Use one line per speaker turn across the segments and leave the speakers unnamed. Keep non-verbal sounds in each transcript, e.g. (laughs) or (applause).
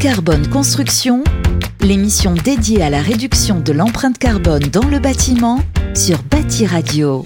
Carbone Construction, l'émission dédiée à la réduction de l'empreinte carbone dans le bâtiment sur Bâti Radio.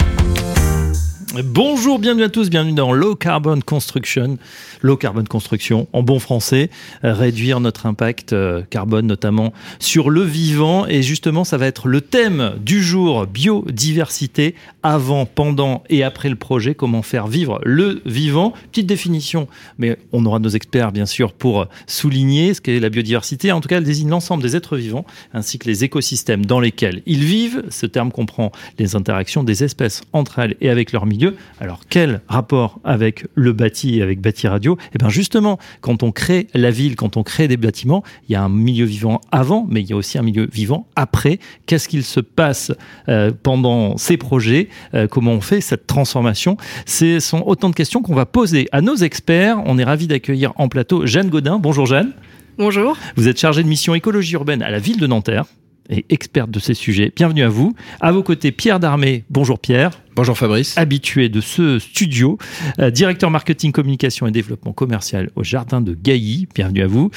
Bonjour, bienvenue à tous, bienvenue dans Low Carbon Construction. Low Carbon Construction, en bon français, euh, réduire notre impact euh, carbone notamment sur le vivant. Et justement, ça va être le thème du jour, biodiversité, avant, pendant et après le projet, comment faire vivre le vivant. Petite définition, mais on aura nos experts bien sûr pour souligner ce qu'est la biodiversité. En tout cas, elle désigne l'ensemble des êtres vivants ainsi que les écosystèmes dans lesquels ils vivent. Ce terme comprend les interactions des espèces entre elles et avec leur milieu alors quel rapport avec le bâti et avec Bâti Radio? Eh bien justement, quand on crée la ville, quand on crée des bâtiments, il y a un milieu vivant avant, mais il y a aussi un milieu vivant après. Qu'est-ce qu'il se passe euh, pendant ces projets? Euh, Comment on fait cette transformation? Ce sont autant de questions qu'on va poser à nos experts. On est ravi d'accueillir en plateau Jeanne Godin. Bonjour Jeanne.
Bonjour.
Vous êtes chargée de mission écologie urbaine à la ville de Nanterre et experte de ces sujets. Bienvenue à vous. À vos côtés, Pierre Darmé. Bonjour Pierre.
Bonjour Fabrice.
Habitué de ce studio, euh, directeur marketing, communication et développement commercial au Jardin de Gailly. Bienvenue à vous.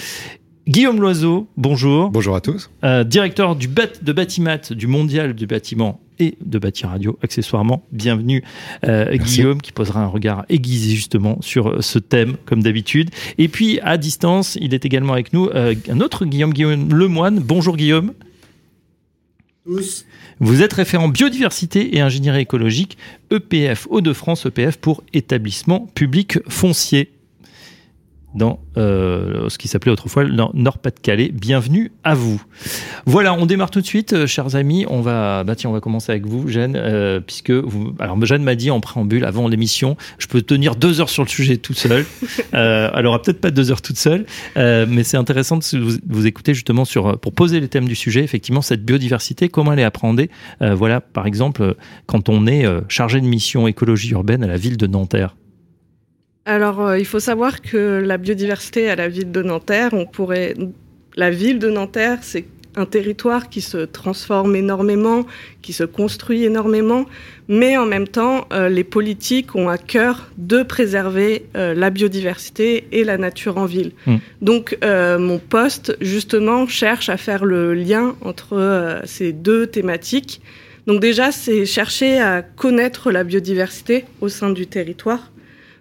Guillaume Loiseau, bonjour.
Bonjour à tous.
Euh, directeur du bat, de Batimat du Mondial du bâtiment et de Bâti Radio accessoirement. Bienvenue euh, Guillaume qui posera un regard aiguisé justement sur ce thème comme d'habitude. Et puis à distance, il est également avec nous un autre Guillaume, Guillaume Lemoine. Bonjour Guillaume. Vous êtes référent biodiversité et ingénierie écologique EPF Hauts-de-France, EPF pour établissement public foncier dans euh, ce qui s'appelait autrefois le Nord-Pas-de-Calais. Bienvenue à vous. Voilà, on démarre tout de suite, euh, chers amis. On va, bah tiens, on va commencer avec vous, Jeanne, euh, puisque vous, alors Jeanne m'a dit en préambule avant l'émission, je peux tenir deux heures sur le sujet tout seul. (laughs) euh, alors peut-être pas deux heures toute seule, mais c'est intéressant de vous, vous, écouter justement sur pour poser les thèmes du sujet. Effectivement, cette biodiversité, comment elle est appréhendée. voilà, par exemple, quand on est chargé de mission écologie urbaine à la ville de Nanterre.
Alors, euh, il faut savoir que la biodiversité à la ville de Nanterre, on pourrait. La ville de Nanterre, c'est un territoire qui se transforme énormément, qui se construit énormément, mais en même temps, euh, les politiques ont à cœur de préserver euh, la biodiversité et la nature en ville. Mmh. Donc, mon poste, justement, cherche à faire le lien entre ces deux thématiques. Donc déjà, c'est chercher à connaître la biodiversité au sein du territoire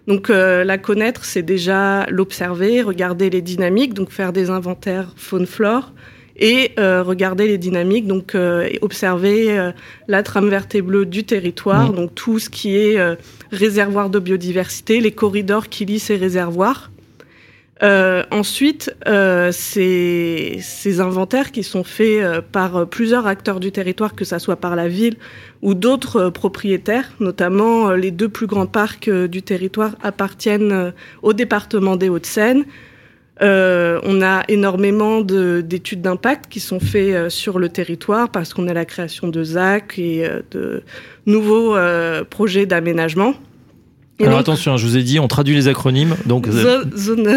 donc euh, la connaître, c'est déjà l'observer, regarder les dynamiques, donc faire des inventaires faune-flore, et euh, regarder les dynamiques, donc euh, observer euh, la trame verte et bleue du territoire, mmh. donc tout ce qui est euh, réservoir de biodiversité, les corridors qui lient ces réservoirs. Euh, ensuite, euh, ces, inventaires qui sont faits euh, par plusieurs acteurs du territoire, que ce soit par la ville ou d'autres propriétaires, notamment les deux plus grands parcs du territoire appartiennent au département des Hauts-de-Seine. on a énormément d'études d'impact qui sont faites sur le territoire parce qu'on a la création de ZAC et de nouveaux projets d'aménagement.
Alors attention, je vous ai dit, on traduit les acronymes. Donc
zone, (laughs) zone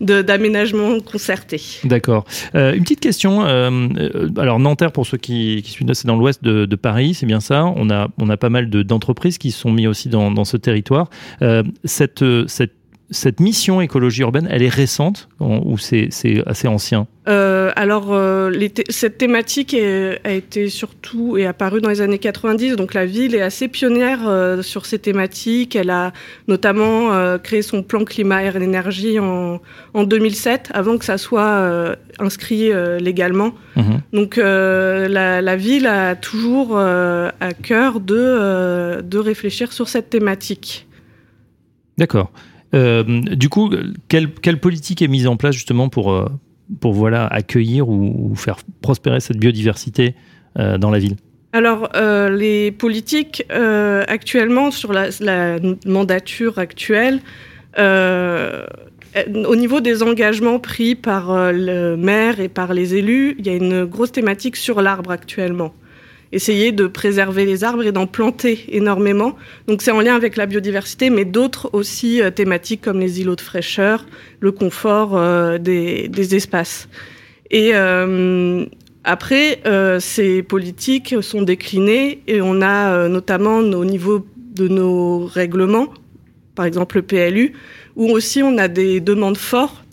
d'aménagement concerté.
D'accord. Euh, une petite question. Euh, alors Nanterre, pour ceux qui, qui suivent, c'est dans l'ouest de, de, Paris, c'est bien ça. On a on a pas mal d'entreprises qui sont mises aussi dans, dans ce territoire. Euh, cette cette cette mission écologie urbaine, elle est récente ou c'est assez ancien?
Euh, Alors, euh, les cette thématique est, a été surtout et apparue dans les années 90. Donc, la ville est assez pionnière euh, sur ces thématiques. Elle a notamment créé son plan climat, air et énergie en, en 2007, avant que ça soit inscrit légalement. Mmh. Donc, la, la, ville a toujours à cœur de, de réfléchir sur cette thématique.
D'accord. Euh, du coup, quelle, politique est mise en place justement pour, euh, pour voilà, accueillir ou, faire prospérer cette biodiversité euh, dans la ville?
Alors, les politiques actuellement sur la, mandature actuelle, au niveau des engagements pris par le maire et par les élus, il y a une grosse thématique sur l'arbre actuellement essayer de préserver les arbres et d'en planter énormément. Donc c'est en lien avec la biodiversité, mais d'autres aussi euh, thématiques comme les îlots de fraîcheur, le confort euh, des, espaces. Et euh, après, ces politiques sont déclinées et on a notamment au niveau de nos règlements, par exemple le PLU, où aussi on a des demandes fortes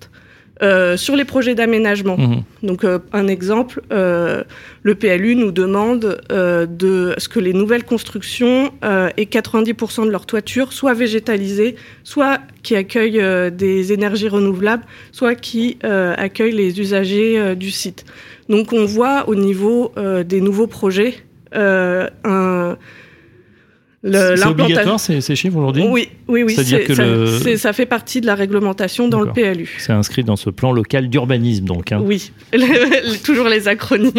euh, sur les projets d'aménagement.
Mhm.
Donc, euh, un exemple, euh, le PLU nous demande euh, de ce que les nouvelles constructions euh, aient 90% de leur toiture soit végétalisée, soit qui accueillent des énergies renouvelables, soit qui accueillent les usagers du site. Donc, on voit au niveau euh, des nouveaux projets euh, un
C'est obligatoire ces, ces chiffres aujourd'hui
Oui, oui, oui.
Que
ça,
le-
ça fait partie de la réglementation dans le. PLU.
C'est inscrit dans ce plan local d'urbanisme, donc. hein.
Oui, (laughs) toujours les acronymes.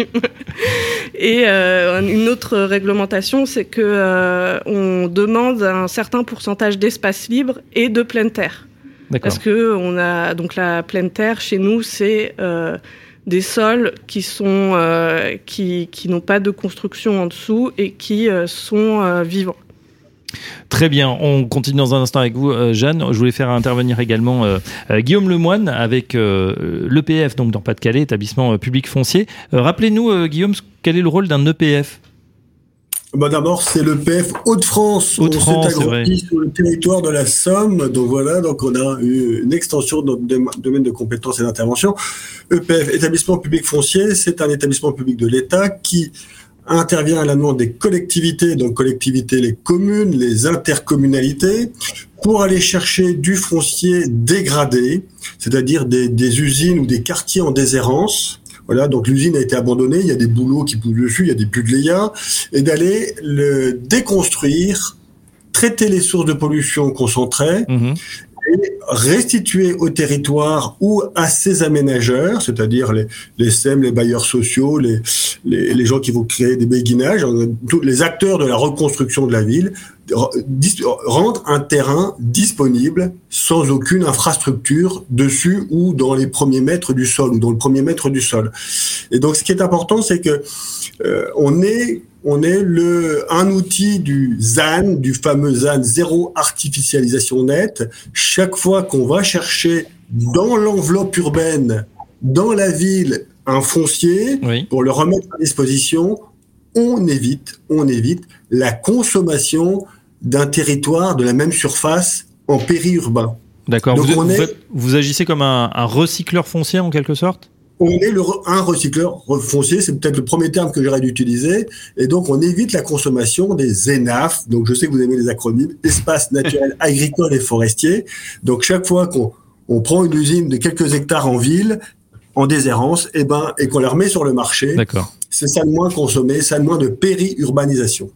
Et euh, une autre réglementation, c'est que euh, on demande un certain pourcentage d'espace libre et de pleine terre.
D'accord.
Parce que on a donc la pleine terre chez nous, c'est euh, des sols qui sont qui, qui n'ont pas de construction en dessous et qui sont vivants.
Très bien, on continue dans un instant avec vous, euh, Jeanne. Je voulais faire intervenir également euh, euh, Guillaume Lemoine avec l'EPF, donc dans Pas-de-Calais, établissement public foncier. Rappelez-nous, Guillaume, quel est le rôle d'un EPF
Bah D'abord, c'est le PF Hauts-de-France.
Hauts-de-France,
on s'est agrandi sur le territoire de la Somme. Donc voilà, donc on a eu une extension de notre domaine de compétences et d'intervention. EPF, établissement public foncier, c'est un établissement public de l'État qui intervient à la demande des collectivités, donc collectivités, les communes, les intercommunalités, pour aller chercher du foncier dégradé, c'est-à-dire des, usines ou des quartiers en déshérence. Voilà, donc l'usine a été abandonnée, il y a des boulots qui poussent dessus, il y a des buddléas, et d'aller le déconstruire, traiter les sources de pollution concentrées,
Mhm.
Et restituer au territoire ou à ses aménageurs, c'est-à-dire les, les SEM, les bailleurs sociaux, les, les, gens qui vont créer des béguinages, tous les acteurs de la reconstruction de la ville, rendre un terrain disponible sans aucune infrastructure dessus ou dans les premiers mètres du sol ou dans le premier mètre du sol. Et donc, ce qui est important, c'est que euh, on est on est le un outil du ZAN, du fameux ZAN zéro artificialisation nette. Chaque fois qu'on va chercher dans l'enveloppe urbaine, dans la ville, un foncier
Oui.
pour le remettre à disposition, on évite, on évite la consommation d'un territoire de la même surface en périurbain.
D'accord. Vous, vous
est-
faites- vous agissez comme un, un recycleur foncier en quelque sorte?
On est le, un recycleur foncier, c'est peut-être le premier terme que j'aurais d'utiliser, et donc on évite la consommation des ENAF, donc je sais que vous aimez les acronymes, espaces naturels (laughs) agricoles et forestiers. Donc chaque fois qu'on on prend une usine de quelques hectares en ville, en déshérence, et ben, et qu'on la remet sur le marché, c'est ça de moins consommé, ça de moins de péri-urbanisation.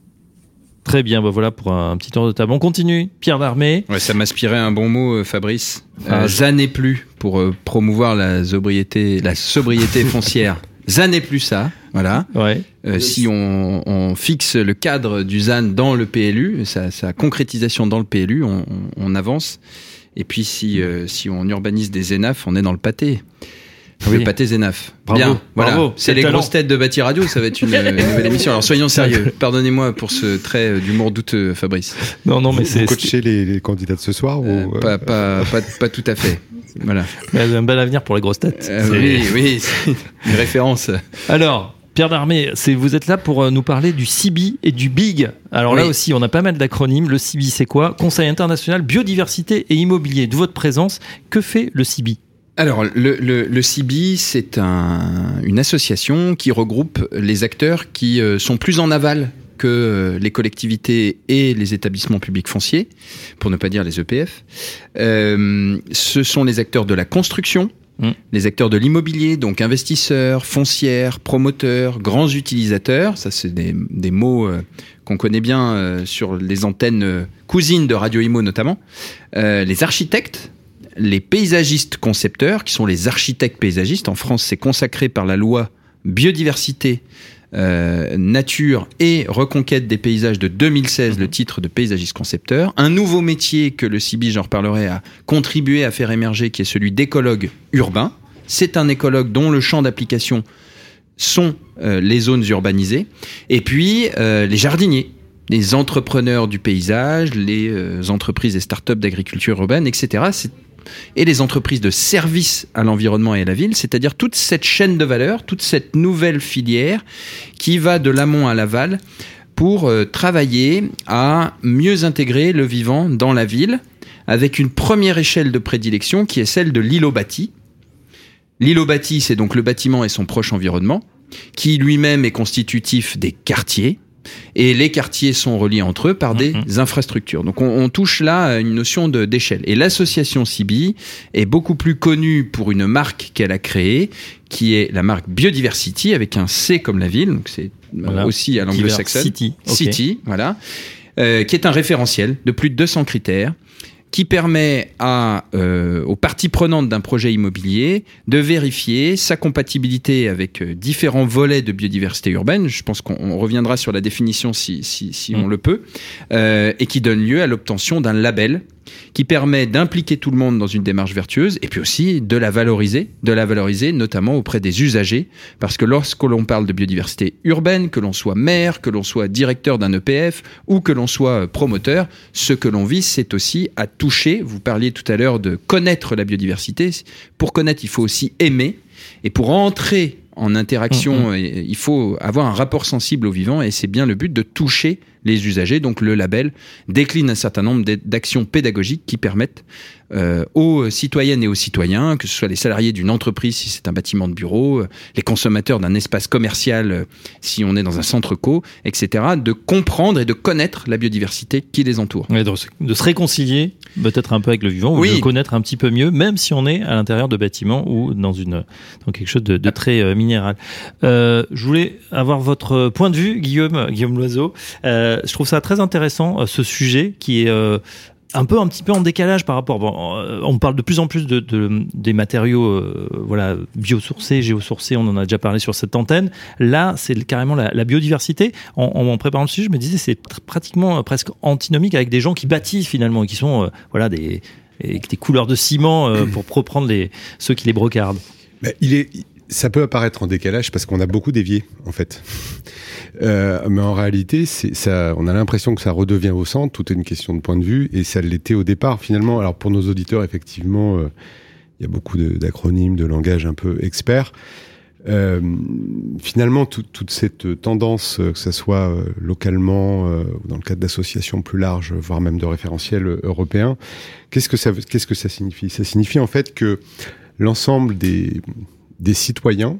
Très bien, bah voilà pour un petit tour de table. On continue. Pierre Darmé.
Ouais, ça m'inspirait un bon mot, euh, Fabrice.
Ah,
Euh, plus pour euh, promouvoir la sobriété, la sobriété (laughs) foncière. Zan n'est plus ça, voilà.
Ouais.
Euh, si on, on fixe le cadre du ZAN dans le PLU, sa, sa concrétisation dans le PLU, on, on- on avance. Et puis si, euh, si on urbanise des ENAF, on est dans le pâté.
Oui.
Le pâté Zénaf.
Bravo,
Bien, voilà.
bravo,
C'est les
talent.
grosses têtes de Bâti Radio, ça va être une, (laughs) une nouvelle émission. Alors soyons sérieux. Pardonnez-moi pour ce trait euh, d'humour douteux, Fabrice.
Non, non, mais
Vous
c'est
coachez les, les candidats de ce soir
Euh,
ou, euh,
pas, pas, pas, pas tout à fait. Voilà.
un bel avenir pour les grosses têtes.
Euh, oui, oui, c'est une référence.
Alors, Pierre Darmé, c'est vous êtes là pour euh, nous parler du CIBI et du BIG. Alors là aussi, on a pas mal d'acronymes. Le CIBI, c'est quoi? Conseil international biodiversité et immobilier. De votre présence, que fait le CIBI
Alors, le, le, le CIBI, c'est un, une association qui regroupe les acteurs qui euh, sont plus en aval que euh, les collectivités et les établissements publics fonciers, pour ne pas dire les EPF. Euh, ce sont les acteurs de la construction,
Mm.
les acteurs de l'immobilier, donc investisseurs, foncières, promoteurs, grands utilisateurs. Ça, c'est des, des mots euh, qu'on connaît bien euh, sur les antennes cousines de Radio Imo notamment. Les architectes, les paysagistes concepteurs, qui sont les architectes paysagistes. En France, c'est consacré par la loi biodiversité, euh, nature et reconquête des paysages de 2016, le titre de paysagiste concepteur. Un nouveau métier que le CIBI, j'en reparlerai, a contribué à faire émerger, qui est celui d'écologue urbain. C'est un écologue dont le champ d'application sont euh, les zones urbanisées. Et puis, euh, les jardiniers, les entrepreneurs du paysage, les entreprises et startups d'agriculture urbaine, etc. C'est- Et les entreprises de services à l'environnement et à la ville, c'est-à-dire toute cette chaîne de valeur, toute cette nouvelle filière qui va de l'amont à l'aval pour euh, travailler à mieux intégrer le vivant dans la ville, avec une première échelle de prédilection qui est celle de l'îlot bâti, L'îlot bâti, c'est donc le bâtiment et son proche environnement, qui lui-même est constitutif des quartiers. Et les quartiers sont reliés entre eux par des
Mhm.
infrastructures. Donc on, on touche là à une notion d'échelle. Et l'association CIBI est beaucoup plus connue pour une marque qu'elle a créée, qui est la marque Biodiversity, avec un C comme la ville. Donc c'est euh,
Voilà.
aussi à l'anglo-saxonne.
City. ok.
City, voilà, euh, qui est un référentiel de plus de 200 critères qui permet à, euh, aux parties prenantes d'un projet immobilier de vérifier sa compatibilité avec euh, différents volets de biodiversité urbaine. Je pense qu'on on reviendra sur la définition si, si, si
Mm.
on le peut, euh, et qui donne lieu à l'obtention d'un label qui permet d'impliquer tout le monde dans une démarche vertueuse et puis aussi de la valoriser, de la valoriser notamment auprès des usagers, parce que lorsque l'on parle de biodiversité urbaine, que l'on soit maire, que l'on soit directeur d'un EPF ou que l'on soit promoteur, ce que l'on vise, c'est aussi à toucher, vous parliez tout à l'heure de connaître la biodiversité, pour connaître, il faut aussi aimer, et pour entrer en interaction, et- il faut avoir un rapport sensible au vivant, et c'est bien le but de toucher les usagers. Donc le label décline un certain nombre d'a- d'actions pédagogiques qui permettent euh, aux citoyennes et aux citoyens, que ce soit les salariés d'une entreprise si c'est un bâtiment de bureau, euh, les consommateurs d'un espace commercial euh, si on est dans un centre co, etc., de comprendre et de connaître la biodiversité qui les entoure.
De, se- de se réconcilier peut-être un peu avec le vivant ou
Oui.
de le connaître un petit peu mieux, même si on est à l'intérieur de bâtiments ou dans une dans quelque chose de, de très euh, minéral. Euh, je voulais avoir votre point de vue, Guillaume Guillaume Loiseau. Euh, je trouve ça très intéressant euh, ce sujet qui est euh, un peu un petit peu en décalage par rapport. Bon, euh, on parle de plus en plus de, de- des matériaux, euh, voilà, biosourcés, géosourcés. On en a déjà parlé sur cette antenne. Là, c'est carrément la, la biodiversité. En, préparant le sujet, je me disais c'est pratiquement euh, presque antinomique avec des gens qui bâtissent finalement et qui sont euh, voilà des des couleurs de ciment euh, (clears throat) pour reprendre les ceux qui les brocardent.
Bah, il est, ça peut apparaître en décalage parce qu'on a beaucoup dévié, en fait. (laughs) Euh, mais en réalité, on a l'impression que ça redevient au centre. Tout est une question de point de vue et ça l'était au départ finalement. Alors pour nos auditeurs, effectivement, euh, il y a beaucoup de- d'acronymes, de, langage un peu expert. Euh, finalement, tout- toute cette tendance, que ce soit localement, ou dans le cadre d'associations plus larges, voire même de référentiels européens, qu'est-ce que ça signifie? Ça signifie en fait que l'ensemble des, des citoyens,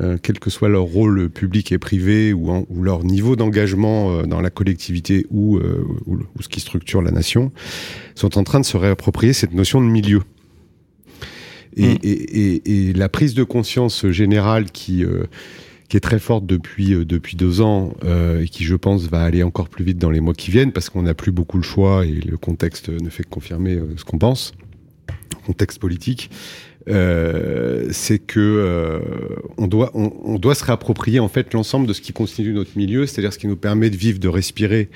euh, quel que soit leur rôle public et privé ou, en- ou leur niveau d'engagement euh, dans la collectivité ou, euh, ou, ce qui structure la nation, sont en train de se réapproprier cette notion de milieu. Et,
Mm.
et, et, et la prise de conscience générale qui, qui est très forte depuis, depuis deux ans et qui, je pense, va aller encore plus vite dans les mois qui viennent parce qu'on n'a plus beaucoup le choix et le contexte ne fait que confirmer ce qu'on pense, contexte politique, euh, c'est que euh, on doit on, on doit se réapproprier en fait l'ensemble de ce qui constitue notre milieu, c'est-à-dire ce qui nous permet de vivre, de respirer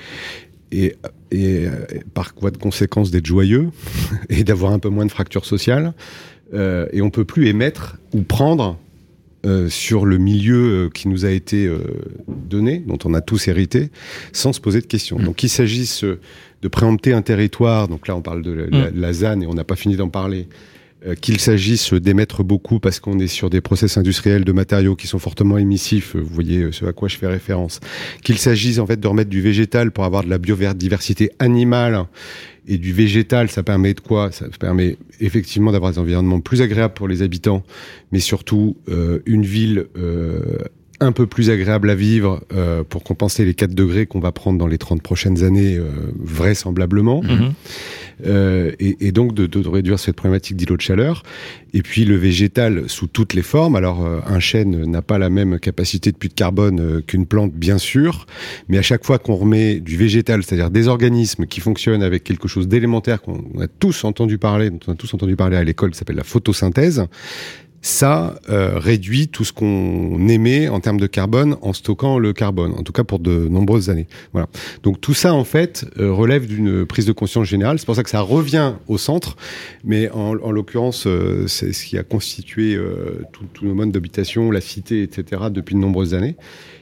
et, et euh, par voie de conséquence d'être joyeux (laughs) et d'avoir un peu moins de fractures sociales. Euh, et on peut plus émettre ou prendre euh, sur le milieu euh, qui nous a été euh, donné, dont on a tous hérité, sans se poser de questions.
Mm.
Donc qu'il s'agisse de préempter un territoire, donc là on parle de la, la- la ZAN et on n'a pas fini d'en parler, qu'il s'agisse d'émettre beaucoup parce qu'on est sur des process industriels de matériaux qui sont fortement émissifs, euh, vous voyez euh, ce à quoi je fais référence, qu'il s'agisse en fait de remettre du végétal pour avoir de la biodiversité animale. Et du végétal, ça permet de quoi? Ça permet effectivement d'avoir des environnements plus agréables pour les habitants, mais surtout euh, une ville euh, un peu plus agréable à vivre euh, pour compenser les 4 degrés qu'on va prendre dans les 30 prochaines années, euh, vraisemblablement.
Mhm.
Euh, et, et donc de, de réduire cette problématique d'îlot de chaleur. Et puis le végétal sous toutes les formes. Alors euh, un chêne n'a pas la même capacité de puits de carbone euh, qu'une plante, bien sûr, mais à chaque fois qu'on remet du végétal, c'est-à-dire des organismes qui fonctionnent avec quelque chose d'élémentaire qu'on a tous entendu parler, dont on a tous entendu parler à l'école, qui s'appelle la photosynthèse, ça euh, réduit tout ce qu'on émet en termes de carbone en stockant le carbone, en tout cas pour de nombreuses années. Voilà. Donc tout ça, en fait, euh, relève d'une prise de conscience générale. C'est pour ça que ça revient au centre, mais en, en l'occurrence, euh, c'est ce qui a constitué euh, tous tous nos modes d'habitation, la cité, etc., depuis de nombreuses années.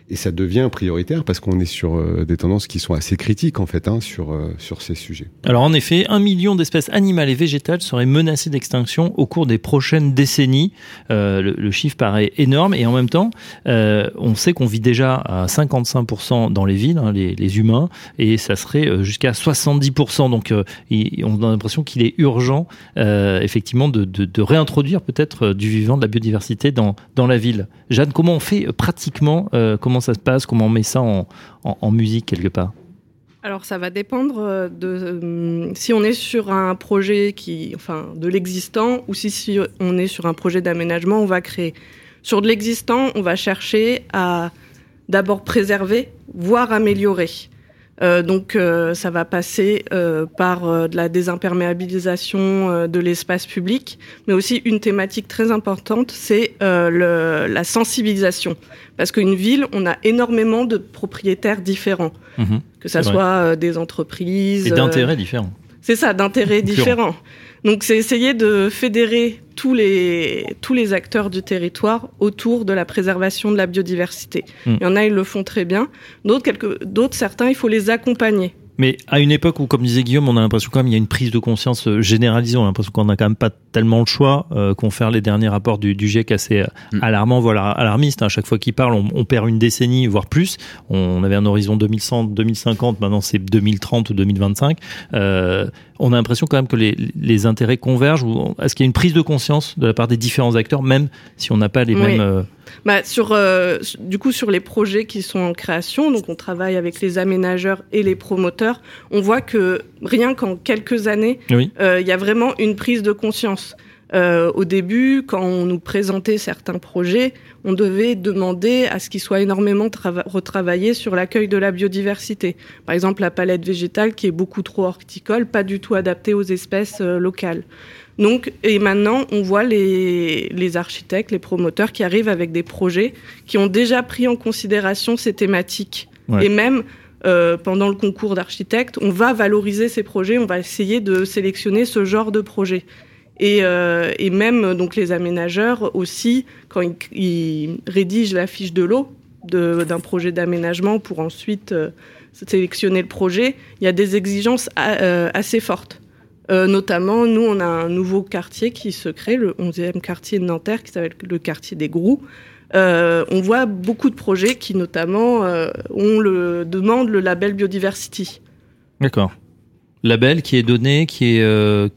Et ça devient prioritaire parce qu'on est sur euh, des tendances qui sont assez critiques en fait hein, sur, euh, sur ces sujets.
Alors en effet, un million d'espèces animales et végétales seraient menacées d'extinction au cours des prochaines décennies. Euh, le, chiffre paraît énorme et en même temps, on sait qu'on vit déjà à 55% dans les villes, hein, les, humains, et ça serait jusqu'à 70%. Donc on a l'impression qu'il est urgent effectivement de, de, réintroduire peut-être du vivant, de la biodiversité dans, dans la ville. Jeanne, comment on fait pratiquement ça se passe Comment on met ça en, musique quelque part
alors ça va dépendre euh, de euh, si on est sur un projet qui, enfin, de l'existant ou si, si on est sur un projet d'aménagement, on va créer. Sur de l'existant, on va chercher à d'abord préserver, voire améliorer. Euh, donc euh, ça va passer euh, par de la désimperméabilisation de l'espace public, mais aussi une thématique très importante, c'est la sensibilisation. Parce qu'une ville, on a énormément de propriétaires différents, mmh, que ça soit des entreprises...
Et d'intérêts différents.
C'est ça, d'intérêts différents. Donc c'est essayer de fédérer tous les, tous les acteurs du territoire autour de la préservation de la biodiversité. Mmh. Il y en a, ils le font très bien. D'autres, certains, il faut les accompagner.
Mais à une époque où, comme disait Guillaume, on a l'impression quand même il y a une prise de conscience euh, généralisée. On a l'impression qu'on n'a quand même pas tellement le choix. Euh, Confère les derniers rapports du, du GIEC assez mmh. alarmants, voire alarmistes. Hein. À chaque fois qu'il parle, on, on, perd une décennie, voire plus. On avait un horizon 2100, 2050. Maintenant, c'est 2030 ou 2025. Euh, on a l'impression quand même que les, les intérêts convergent. Ou est-ce qu'il y a une prise de conscience de la part des différents acteurs, même si on n'a pas les
oui.
mêmes euh...
bah, sur euh, du coup sur les projets qui sont en création, donc on travaille avec les aménageurs et les promoteurs. On voit que rien qu'en quelques années, il
oui.
euh, y a vraiment une prise de conscience. Euh, au début, quand on nous présentait certains projets, on devait demander à ce qu'ils soient énormément retravaillés sur l'accueil de la biodiversité. Par exemple, la palette végétale qui est beaucoup trop horticole, pas du tout adaptée aux espèces euh, locales. Donc, et maintenant, on voit les, les architectes, les promoteurs qui arrivent avec des projets qui ont déjà pris en considération ces thématiques. Ouais. Et même euh, pendant le concours d'architectes, on va valoriser ces projets, on va essayer de sélectionner ce genre de projet. Et, euh, et, même donc les aménageurs aussi, quand ils, rédigent la fiche de l'eau d'un projet d'aménagement pour ensuite euh, sélectionner le projet, il y a des exigences euh, assez fortes. Notamment, nous, on a un nouveau quartier qui se crée, le 11e quartier de Nanterre, qui s'appelle le quartier des Grous. On voit beaucoup de projets qui, notamment, ont le, demandent le label Biodiversity.
D'accord label qui est donné, qui est euh,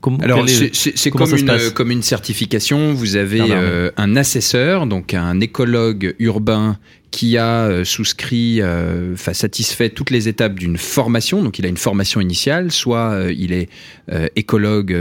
comment Alors c'est comme une comme une certification. Vous avez euh, un assesseur, donc un écologue urbain qui a euh, souscrit, enfin satisfait toutes les étapes d'une formation. Donc il a une formation initiale, soit il est écologue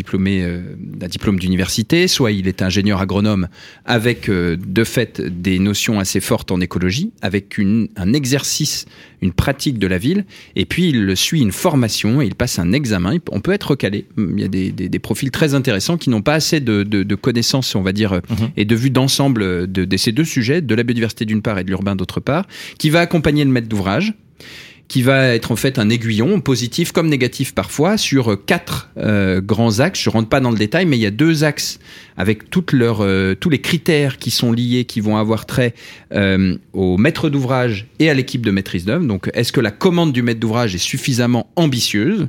diplômé d'un diplôme d'université, soit il est ingénieur agronome avec de fait des notions assez fortes en écologie, avec une, un exercice, une pratique de la ville, et puis il suit une formation et il passe un examen. On peut être recalé. Il y a des, des, des profils très intéressants qui n'ont pas assez de, de, de, connaissances, on va dire, mm -hmm. et de vue d'ensemble de, de ces deux sujets, de la biodiversité d'une part et de l'urbain d'autre part, qui va accompagner le maître d'ouvrage qui va être en fait un aiguillon, positif comme négatif parfois, sur quatre euh, grands axes. Je rentre pas dans le détail, mais il y a deux axes avec toutes leurs, euh, tous les critères qui sont liés, qui vont avoir trait euh, au maître d'ouvrage et à l'équipe de maîtrise d'œuvre. Donc, est-ce que la commande du maître d'ouvrage est suffisamment ambitieuse?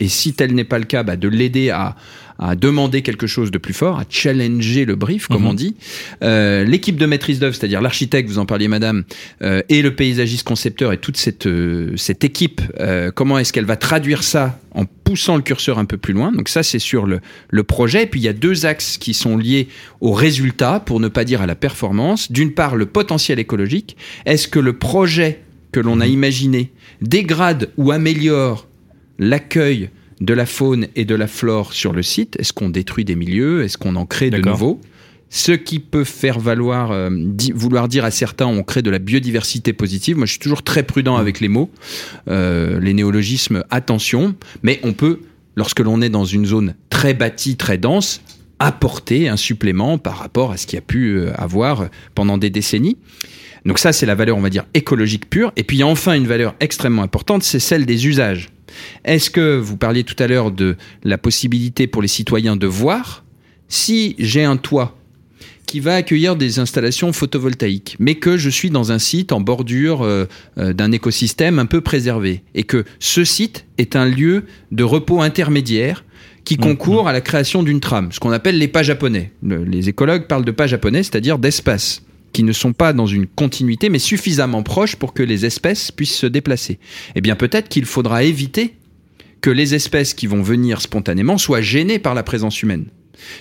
Et si tel n'est pas le cas, bah, de l'aider à, à demander quelque chose de plus fort, à challenger le brief, comme mmh. on dit. Euh, L'équipe de maîtrise d'œuvre, c'est-à-dire l'architecte, vous en parliez, madame, euh, et le paysagiste concepteur et toute cette, euh, cette équipe, euh, comment est-ce qu'elle va traduire ça en poussant le curseur un peu plus loin? Donc ça, c'est sur le, le projet. Et puis il y a deux axes qui sont liés au résultat, pour ne pas dire à la performance. D'une part, le potentiel écologique. Est-ce que le projet que l'on a imaginé dégrade ou améliore l'accueil de la faune et de la flore sur le site Est-ce qu'on détruit des milieux? Est-ce qu'on en crée de nouveaux? Ce qui peut faire valoir, euh, di vouloir dire à certains, on crée de la biodiversité positive. Moi, je suis toujours très prudent avec les mots, euh, les néologismes, attention. Mais on peut, lorsque l'on est dans une zone très bâtie, très dense, apporter un supplément par rapport à ce qu'il y a pu euh, avoir pendant des décennies. Donc ça, c'est la valeur, on va dire, écologique pure. Et puis, il y a enfin une valeur extrêmement importante, c'est celle des usages. Est-ce que vous parliez tout à l'heure de la possibilité pour les citoyens de voir si j'ai un toit qui va accueillir des installations photovoltaïques, mais que je suis dans un site en bordure euh, euh, d'un écosystème un peu préservé, et que ce site est un lieu de repos intermédiaire qui concourt à la création d'une trame, ce qu'on appelle les pas japonais. Le- les écologues parlent de pas japonais, c'est-à-dire d'espaces qui ne sont pas dans une continuité, mais suffisamment proches pour que les espèces puissent se déplacer. Eh bien, peut-être qu'il faudra éviter que les espèces qui vont venir spontanément soient gênées par la présence humaine.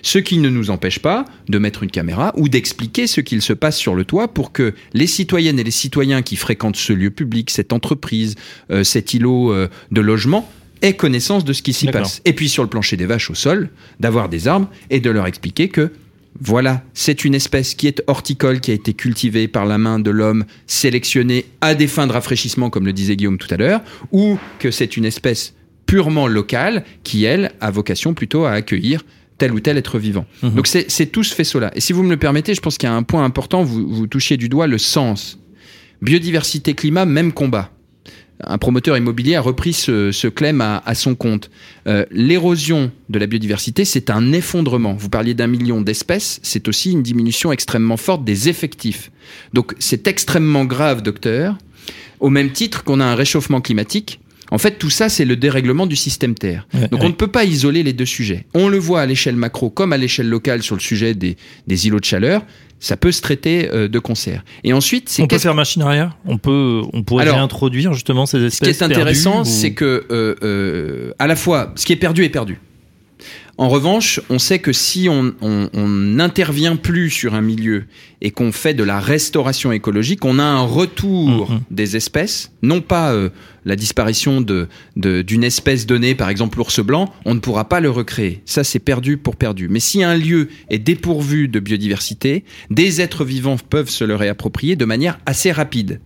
Ce qui ne nous empêche pas de mettre une caméra ou d'expliquer ce qu'il se passe sur le toit pour que les citoyennes et les citoyens qui fréquentent ce lieu public, cette entreprise, euh, cet îlot euh, de logement, aient connaissance de ce qui s'y passe. Et puis sur le plancher des vaches au sol, d'avoir des arbres et de leur expliquer que voilà, c'est une espèce qui est horticole, qui a été cultivée par la main de l'homme, sélectionnée à des fins de rafraîchissement, comme le disait Guillaume tout à l'heure, ou que c'est une espèce purement locale qui, elle, a vocation plutôt à accueillir tel ou tel être vivant.
Mhm.
Donc c'est tout ce faisceau-là. Et si vous me le permettez, je pense qu'il y a un point important, vous, vous touchiez du doigt le sens. Biodiversité, climat, même combat. Un promoteur immobilier a repris ce, ce à son compte. Euh, L'érosion de la biodiversité, c'est un effondrement. Vous parliez d'un million d'espèces, c'est aussi une diminution extrêmement forte des effectifs. Donc c'est extrêmement grave, docteur. Au même titre qu'on a un réchauffement climatique, en fait, tout ça, c'est le dérèglement du système Terre.
Ouais,
Donc
ouais.
on ne peut pas isoler les deux sujets. On le voit à l'échelle macro comme à l'échelle locale sur le sujet des, des îlots de chaleur. Ça peut se traiter euh, de concert. Et ensuite, c'est
On peut faire machine arrière? On peut, on pourrait
Alors,
réintroduire justement ces
ce qui
espèces
est intéressant,
ou-
c'est que euh, euh, à la fois, ce qui est perdu est perdu. En revanche, on sait que si on n'intervient plus sur un milieu et qu'on fait de la restauration écologique, on a un retour
Mhm.
des espèces, non pas euh, la disparition de de- d'une espèce donnée, par exemple l'ours blanc, on ne pourra pas le recréer. Ça, c'est perdu pour perdu. Mais si un lieu est dépourvu de biodiversité, des êtres vivants peuvent se le réapproprier de manière assez rapide,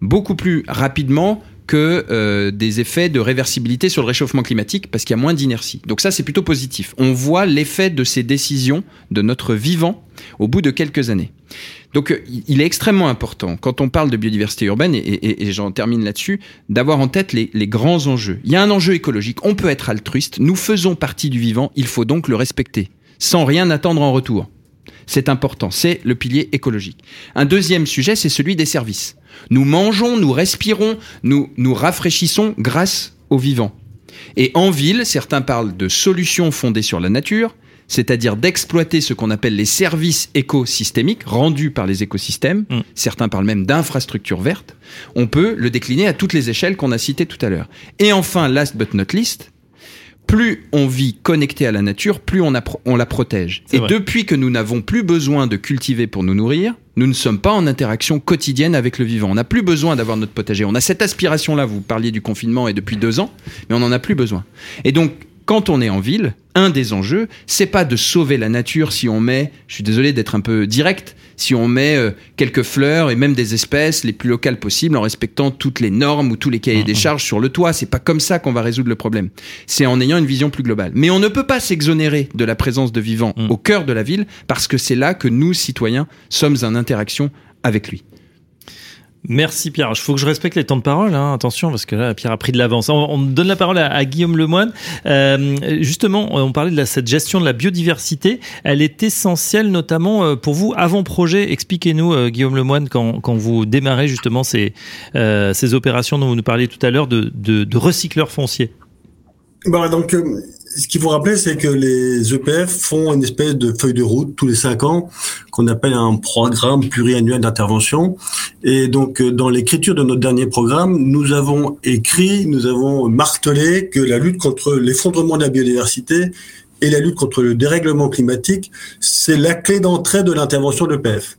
beaucoup plus rapidement que euh, des effets de réversibilité sur le réchauffement climatique parce qu'il y a moins d'inertie. Donc ça, c'est plutôt positif. On voit l'effet de ces décisions de notre vivant au bout de quelques années. Donc euh, il est extrêmement important, quand on parle de biodiversité urbaine, et, j'en termine là-dessus, d'avoir en tête les grands enjeux. Il y a un enjeu écologique, on peut être altruiste, nous faisons partie du vivant, il faut donc le respecter, sans rien attendre en retour. C'est important, c'est le pilier écologique. Un deuxième sujet, c'est celui des services. Nous mangeons, nous respirons, nous nous rafraîchissons grâce au vivant. Et en ville, certains parlent de solutions fondées sur la nature, c'est-à-dire d'exploiter ce qu'on appelle les services écosystémiques rendus par les écosystèmes.
Mm.
Certains parlent même d'infrastructures vertes. On peut le décliner à toutes les échelles qu'on a citées tout à l'heure. Et enfin, last but not least, plus on vit connecté à la nature, plus on, la protège. Et
vrai.
depuis que nous n'avons plus besoin de cultiver pour nous nourrir, nous ne sommes pas en interaction quotidienne avec le vivant. On n'a plus besoin d'avoir notre potager. On a cette aspiration-là, vous parliez du confinement et depuis deux ans, mais on n'en a plus besoin. Et donc, quand on est en ville, un des enjeux, c'est pas de sauver la nature si on met, je suis désolé d'être un peu direct, si on met euh, quelques fleurs et même des espèces les plus locales possibles en respectant toutes les normes ou tous les cahiers des charges sur le toit. C'est pas comme ça qu'on va résoudre le problème. C'est en ayant une vision plus globale. Mais on ne peut pas s'exonérer de la présence de vivants
Mm.
au cœur de la ville parce que c'est là que nous, citoyens, sommes en interaction avec lui.
Merci Pierre. Il faut que je respecte les temps de parole. hein. Attention, parce que là, Pierre a pris de l'avance. On, on donne la parole à, à Guillaume Lemoine. Euh, justement, on parlait de la- cette gestion de la biodiversité. Elle est essentielle, notamment euh, pour vous, avant projet. Expliquez-nous, euh, Guillaume Lemoine, quand, quand vous démarrez justement ces, euh, ces opérations dont vous nous parliez tout à l'heure de, de, de recycleurs fonciers.
Bah, donc, euh, ce qu'il faut rappeler, c'est que les EPF font une espèce de feuille de route tous les cinq ans qu'on appelle un programme pluriannuel d'intervention. Et donc, euh, dans l'écriture de notre dernier programme, nous avons écrit, nous avons martelé que la lutte contre l'effondrement de la biodiversité et la lutte contre le dérèglement climatique, c'est la clé d'entrée de l'intervention de l'EPF.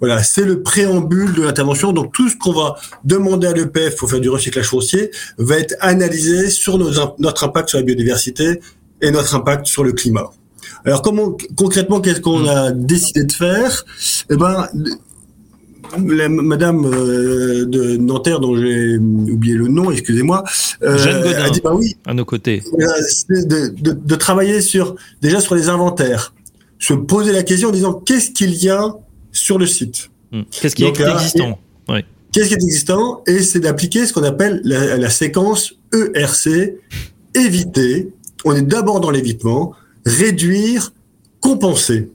Voilà, c'est le préambule de l'intervention. Donc tout ce qu'on va demander à l'EPF pour faire du recyclage foncier va être analysé sur nos notre impact sur la biodiversité et notre impact sur le climat. Alors comment concrètement qu'est-ce qu'on a décidé de faire? Eh ben la, Madame euh, de Nanterre dont j'ai oublié le nom, excusez-moi, euh,
Jeanne Godin.
a dit bah oui,
À nos côtés.
euh, de, de travailler sur déjà sur les inventaires, se poser la question en disant qu'est-ce qu'il y a sur le site,
Hmm. Qu'est-ce qui est existant
qu'est-ce qui est existant, et c'est d'appliquer ce qu'on appelle la, la séquence ERC, éviter. On est d'abord dans l'évitement, réduire, compenser.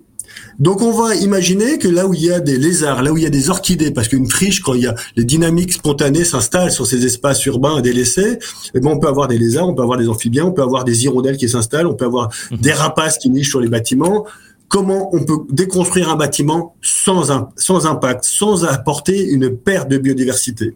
Donc on va imaginer que là où il y a des lézards, là où il y a des orchidées, parce qu'une friche, quand il y a les dynamiques spontanées s'installent sur ces espaces urbains délaissés, eh ben on peut avoir des lézards, on peut avoir des amphibiens, on peut avoir des hirondelles qui s'installent, on peut avoir
Mhm.
des rapaces qui nichent sur les bâtiments. Comment on peut déconstruire un bâtiment sans, un- sans impact, sans apporter une perte de biodiversité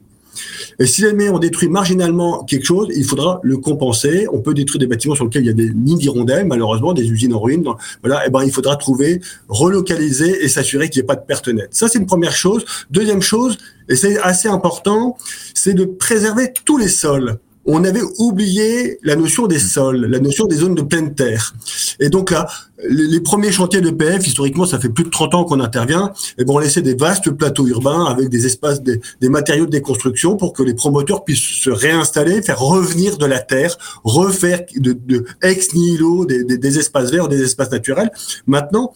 et si jamais on détruit marginalement quelque chose, il faudra le compenser. On peut détruire des bâtiments sur lesquels il y a des nids d'hirondelles, malheureusement, des usines en ruine. Voilà, et ben il faudra trouver, relocaliser et s'assurer qu'il n'y ait pas de perte nette. Ça, c'est une première chose. Deuxième chose, et c'est assez important, c'est de préserver tous les sols. On avait oublié la notion des sols, la notion des zones de pleine terre. Et donc là, les, premiers chantiers de PF, historiquement, ça fait plus de 30 ans qu'on intervient, et bon, on laissait des vastes plateaux urbains avec des espaces, des, des matériaux de déconstruction pour que les promoteurs puissent se réinstaller, faire revenir de la terre, refaire de, de ex nihilo des, des, des espaces verts, des espaces naturels. Maintenant,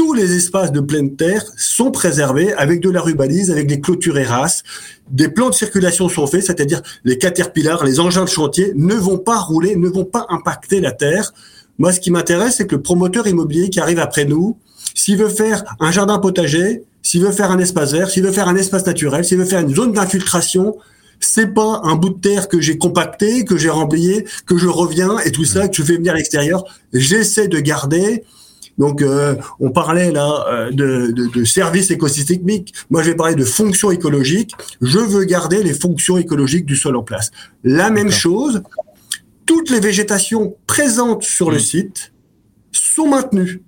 tous les espaces de pleine terre sont préservés avec de la rubalise, avec des clôtures érasses. Des plans de circulation sont faits, c'est-à-dire les caterpillars, les engins de chantier ne vont pas rouler, ne vont pas impacter la terre. Moi, ce qui m'intéresse, c'est que le promoteur immobilier qui arrive après nous, s'il veut faire un jardin potager, s'il veut faire un espace vert, s'il veut faire un espace naturel, s'il veut faire une zone d'infiltration, c'est pas un bout de terre que j'ai compacté, que j'ai remblayé, que je reviens et tout ça, que je fais venir à l'extérieur. J'essaie de garder. Donc, euh, on parlait là euh, de, de, de services écosystémiques. Moi, je vais parler de fonctions écologiques. Je veux garder les fonctions écologiques du sol en place. La même chose, toutes les végétations présentes sur le site sont maintenues.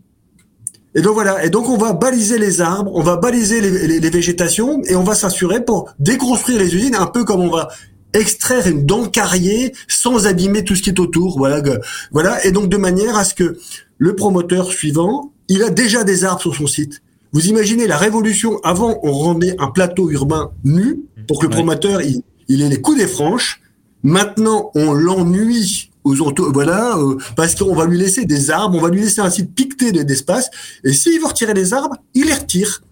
Et donc voilà. Et donc on va baliser les arbres, on va baliser les, les, les végétations et on va s'assurer pour déconstruire les usines, un peu comme on va extraire une dent carriée sans abîmer tout ce qui est autour. Voilà, voilà. Et donc de manière à ce que le promoteur suivant, il a déjà des arbres sur son site. Vous imaginez la révolution. Avant, on rendait un plateau urbain nu pour que le
Ouais.
promoteur il, il ait les coups des franches. Maintenant, on l'ennuie aux entours, voilà, euh, parce qu'on va lui laisser des arbres, on va lui laisser un site piqueté de- d'espace. Et s'il veut retirer les arbres, il les retire.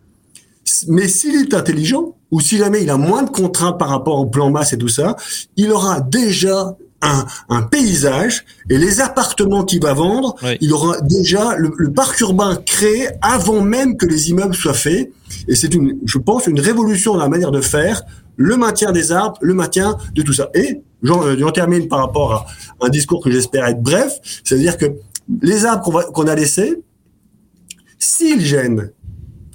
Mais s'il est intelligent, ou si jamais il a moins de contraintes par rapport au plan masse et tout ça, il aura déjà un, un paysage et les appartements qu'il va vendre,
Oui.
il aura déjà le, le parc urbain créé avant même que les immeubles soient faits. Et c'est une, je pense, une révolution dans la manière de faire, le maintien des arbres, le maintien de tout ça. Et j'en euh, termine par rapport à un discours que j'espère être bref, c'est-à-dire que les arbres qu'on a laissés, s'ils gênent,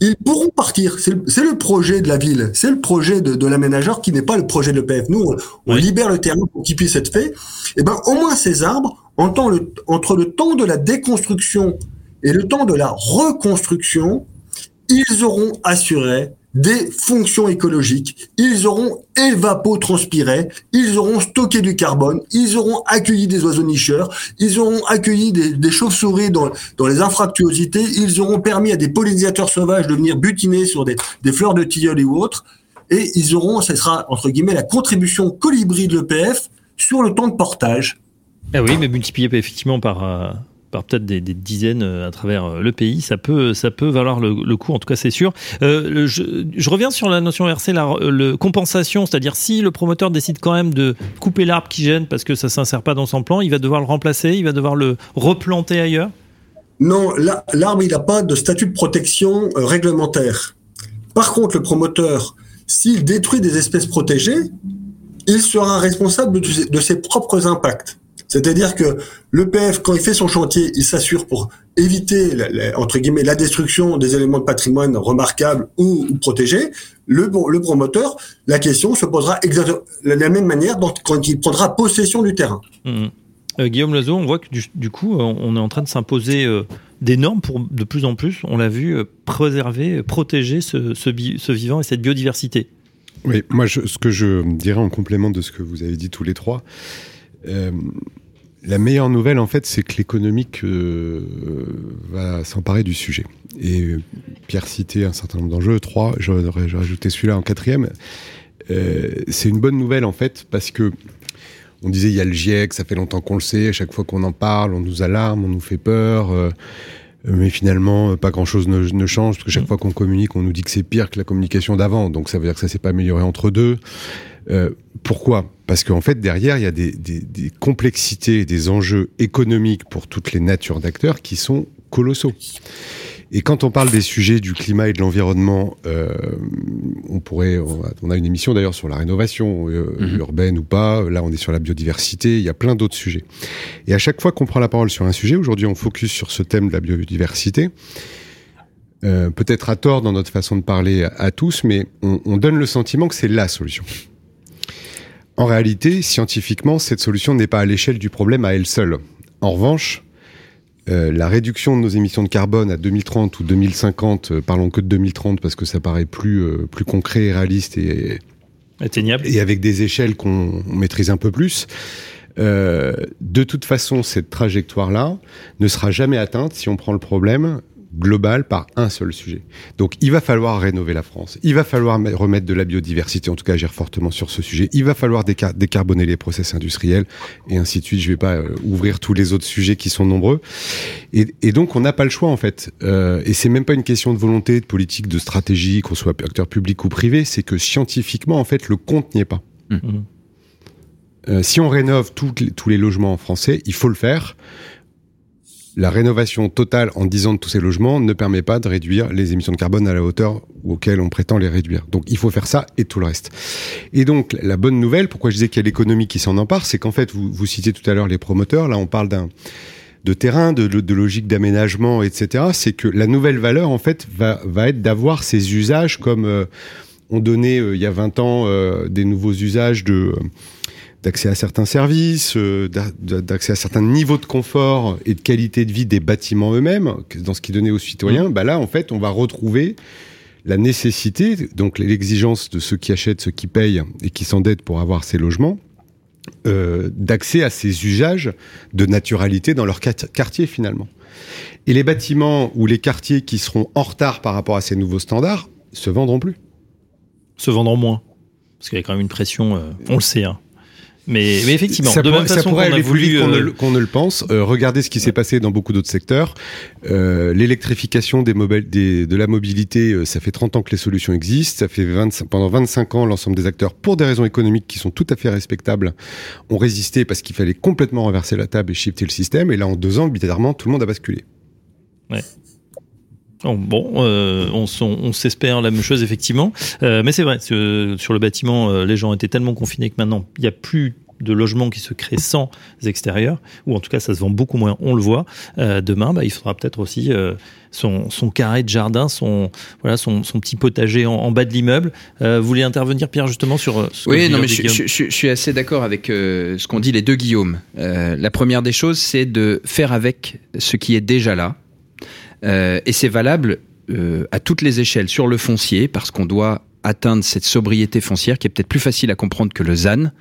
ils pourront partir. C'est le, projet de la ville, c'est le projet de, de l'aménageur qui n'est pas le projet de l'EPF. Nous, on, on
Oui.
libère le terrain pour qu'il puisse être fait. Et ben, au moins ces arbres, en temps le- entre le temps de la déconstruction et le temps de la reconstruction, ils auront assuré des fonctions écologiques, ils auront évapotranspiré, ils auront stocké du carbone, ils auront accueilli des oiseaux nicheurs, ils auront accueilli des, chauves-souris dans, dans les infractuosités, ils auront permis à des pollinisateurs sauvages de venir butiner sur des, des fleurs de tilleul ou autres, et ils auront, ce sera entre guillemets la contribution colibri de l'EPF sur le temps de portage.
Ah oui, mais multiplié effectivement par, euh, par peut-être des, dizaines euh, à travers euh, le pays, ça peut, ça peut valoir le, coup, en tout cas c'est sûr. Euh, je, reviens sur la notion RC, la compensation, c'est-à-dire si le promoteur décide quand même de couper l'arbre qui gêne parce que ça s'insère pas dans son plan, il va devoir le remplacer, il va devoir le replanter ailleurs?
Non, la- l'arbre, il n'a pas de statut de protection réglementaire. Par contre, le promoteur, s'il détruit des espèces protégées, il sera responsable de ses propres impacts. C'est-à-dire que l'EPF, quand il fait son chantier, il s'assure pour éviter, la- la- entre guillemets, la destruction des éléments de patrimoine remarquables ou, ou protégés. Le, le promoteur, la question se posera exactement de la même manière dont- quand il prendra possession du terrain.
Mhm. Euh, Guillaume Lazo, on voit que du, du coup, euh, on est en train de s'imposer euh, des normes pour de plus en plus, on l'a vu, euh, préserver, protéger ce, ce, bi- ce vivant et cette biodiversité.
Oui, moi, je- ce que je dirais en complément de ce que vous avez dit tous les trois, euh, la meilleure nouvelle, en fait, c'est que l'économique euh, va s'emparer du sujet. Et euh, Pierre citait un certain nombre d'enjeux, trois, j'aurais j'aurais ajouté celui-là en quatrième. Euh, c'est une bonne nouvelle, en fait, parce que on disait il y a le GIEC, ça fait longtemps qu'on le sait, à chaque fois qu'on en parle, on nous alarme, on nous fait peur. euh, mais finalement, pas grand-chose ne, ne change, parce que chaque fois qu'on communique, on nous dit que c'est pire que la communication d'avant. Donc ça veut dire que ça s'est pas amélioré entre deux. Euh, pourquoi? Parce qu'en fait, derrière, il y a des, des, des complexités, des enjeux économiques pour toutes les natures d'acteurs qui sont colossaux. Et quand on parle des sujets du climat et de l'environnement, euh, on pourrait, on a une émission d'ailleurs sur la rénovation euh, mhm. urbaine ou pas. Là, on est sur la biodiversité. Il y a plein d'autres sujets. Et à chaque fois qu'on prend la parole sur un sujet, aujourd'hui, on focus sur ce thème de la biodiversité. Euh, peut-être à tort dans notre façon de parler à, tous, mais on, on donne le sentiment que c'est la solution. En réalité, scientifiquement, cette solution n'est pas à l'échelle du problème à elle seule. En revanche, euh, la réduction de nos émissions de carbone à 2030 ou 2050, euh, parlons que de 2030 parce que ça paraît plus, euh, plus concret et réaliste et
atteignable,
et avec des échelles qu'on maîtrise un peu plus. de toute façon, cette trajectoire-là ne sera jamais atteinte si on prend le problème global par un seul sujet. Donc il va falloir rénover la France, il va falloir remettre de la biodiversité, en tout cas agir fortement sur ce sujet, il va falloir décarboner les process industriels et ainsi de suite. Je vais pas euh, ouvrir tous les autres sujets qui sont nombreux. Et, donc on n'a pas le choix en fait. Euh, et c'est même pas une question de volonté, de politique, de stratégie, qu'on soit acteur public ou privé, c'est que scientifiquement en fait le compte n'y est pas. Mmh. Euh, si on rénove tous les logements français, il faut le faire la rénovation totale en 10 ans de tous ces logements ne permet pas de réduire les émissions de carbone à la hauteur auquel on prétend les réduire. Donc il faut faire ça et tout le reste. Et donc la bonne nouvelle, pourquoi je disais qu'il y a l'économie qui s'en empare, c'est qu'en fait, vous, vous citiez tout à l'heure les promoteurs, là on parle d'un de terrain, de, de logique d'aménagement, etc. C'est que la nouvelle valeur, en fait, va, va être d'avoir ces usages comme euh, on donnait euh, il y a 20 ans euh, des nouveaux usages de d'accès à certains services, euh, d'accès à certains niveaux de confort et de qualité de vie des bâtiments eux-mêmes, dans ce qui donnait aux citoyens, mmh. bah là, en fait, on va retrouver la nécessité, donc l'exigence de ceux qui achètent, ceux qui payent et qui s'endettent pour avoir ces logements, euh, d'accès à ces usages de naturalité dans leur quartier finalement. Et les bâtiments ou les quartiers qui seront en retard par rapport à ces nouveaux standards se vendront plus.
Se vendront moins. Parce qu'il y a quand même une pression, euh, on le sait, hein, mais, mais, effectivement,
ça
de
pourrait, ça pourrait aller plus vite
euh,
qu'on ne, le pense. Euh, regardez ce qui s'est passé dans beaucoup d'autres secteurs. Euh, L'électrification des, des, de la mobilité, euh, ça fait 30 ans que les solutions existent. Ça fait 25, pendant 25 ans, l'ensemble des acteurs, pour des raisons économiques qui sont tout à fait respectables, ont résisté parce qu'il fallait complètement renverser la table et shifter le système. Et là, en deux ans, bizarrement, tout le monde a basculé.
Ouais. Bon, euh, on, on s'espère la même chose effectivement, euh, mais c'est vrai, sur, le bâtiment, euh, les gens étaient tellement confinés que maintenant il n'y a plus de logements qui se créent sans extérieurs, ou en tout cas ça se vend beaucoup moins, on le voit. demain, bah, il faudra peut-être aussi son, son, carré de jardin, son, voilà, son, son petit potager en, bas de l'immeuble. vous voulez intervenir, Pierre, justement sur
ce Oui, non, mais je, je, je, suis assez d'accord avec ce qu'ont dit les deux Guillaume. la première des choses, c'est de faire avec ce qui est déjà là euh, et c'est valable euh, à toutes les échelles, sur le foncier, parce qu'on doit atteindre cette sobriété foncière qui est peut-être plus facile à comprendre que le ZAN.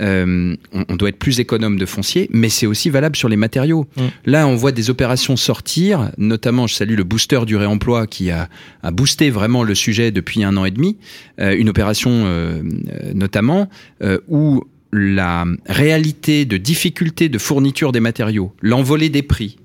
Euh, on, doit être plus économe de foncier, mais c'est aussi valable sur les matériaux. Mm. Là, on voit des opérations sortir, notamment, je salue le booster du réemploi qui a, a boosté vraiment le sujet depuis un an et demi, euh, une opération euh, notamment où la réalité de difficulté de fourniture des matériaux, l'envolée des prix,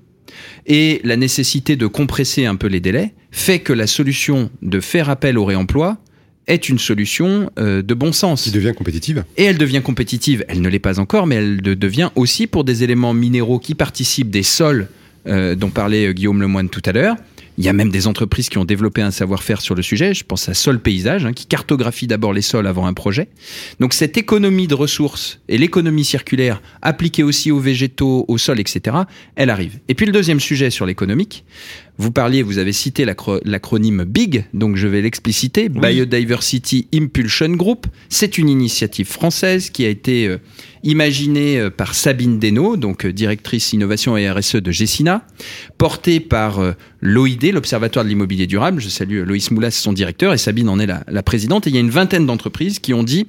et la nécessité de compresser un peu les délais fait que la solution de faire appel au réemploi est une solution euh, de bon sens.
Qui devient compétitive.
Et elle devient compétitive. Elle ne l'est pas encore, mais elle devient aussi pour des éléments minéraux qui participent des sols euh, dont parlait euh, Guillaume Lemoine tout à l'heure. Il y a même des entreprises qui ont développé un savoir-faire sur le sujet. Je pense à Sol Paysage, hein, qui cartographie d'abord les sols avant un projet. Donc cette économie de ressources et l'économie circulaire appliquée aussi aux végétaux, aux sols, etc., elle arrive. Et puis le deuxième sujet sur l'économique, vous parliez, vous avez cité l'acronyme BIG, donc je vais l'expliciter, Biodiversity Impulsion Group. C'est une initiative française qui a été euh, imaginée euh, par Sabine Desnaux, donc euh, directrice innovation et RSE de Gessina, portée par l'OID, l'Observatoire de l'immobilier durable. Je salue Loïs Moulas, son directeur, et Sabine en est la, la présidente. Et il y a une vingtaine d'entreprises qui ont dit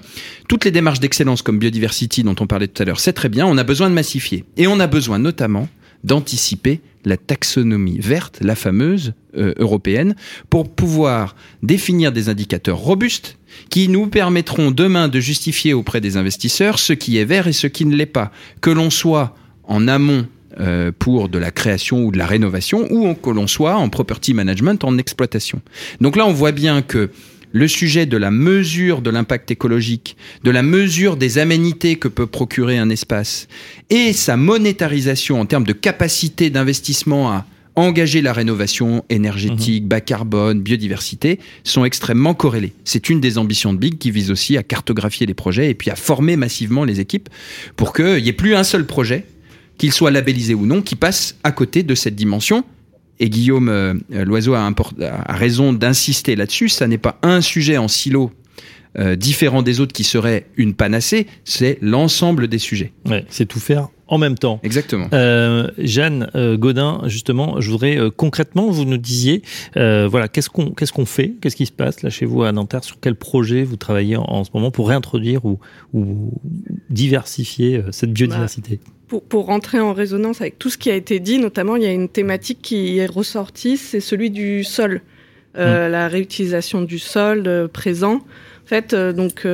toutes les démarches d'excellence comme Biodiversity dont on parlait tout à l'heure, c'est très bien, on a besoin de massifier. Et on a besoin notamment d'anticiper la taxonomie verte, la fameuse euh, européenne, pour pouvoir définir des indicateurs robustes qui nous permettront demain de justifier auprès des investisseurs ce qui est vert et ce qui ne l'est pas. Que l'on soit en amont euh, pour de la création ou de la rénovation, ou que l'on soit en property management, en exploitation. Donc là, on voit bien que le sujet de la mesure de l'impact écologique, de la mesure des aménités que peut procurer un espace et sa monétarisation en termes de capacité d'investissement à engager la rénovation énergétique, bas carbone, biodiversité, sont extrêmement corrélés. C'est une des ambitions de Big qui vise aussi à cartographier les projets et puis à former massivement les équipes pour qu'il n'y ait plus un seul projet, qu'il soit labellisé ou non, qui passe à côté de cette dimension. Et Guillaume euh, Loiseau a, raison d'insister là-dessus, ça n'est pas un sujet en silo euh, différent des autres qui serait une panacée, c'est l'ensemble des sujets.
Ouais, c'est tout faire en même temps.
Exactement.
Euh, Jeanne euh, Godin, justement, je voudrais euh, concrètement, vous nous disiez, euh, voilà, qu'est-ce qu'on qu'est-ce qu'on fait, qu'est-ce qui se passe là chez vous à Nanterre, sur quel projet vous travaillez en, en ce moment pour réintroduire ou, ou diversifier euh, cette biodiversité?
Pour, pour rentrer en résonance avec tout ce qui a été dit, notamment, il y a une thématique qui est ressortie, c'est celui du sol, euh, la réutilisation du sol euh, présent. En fait, euh, donc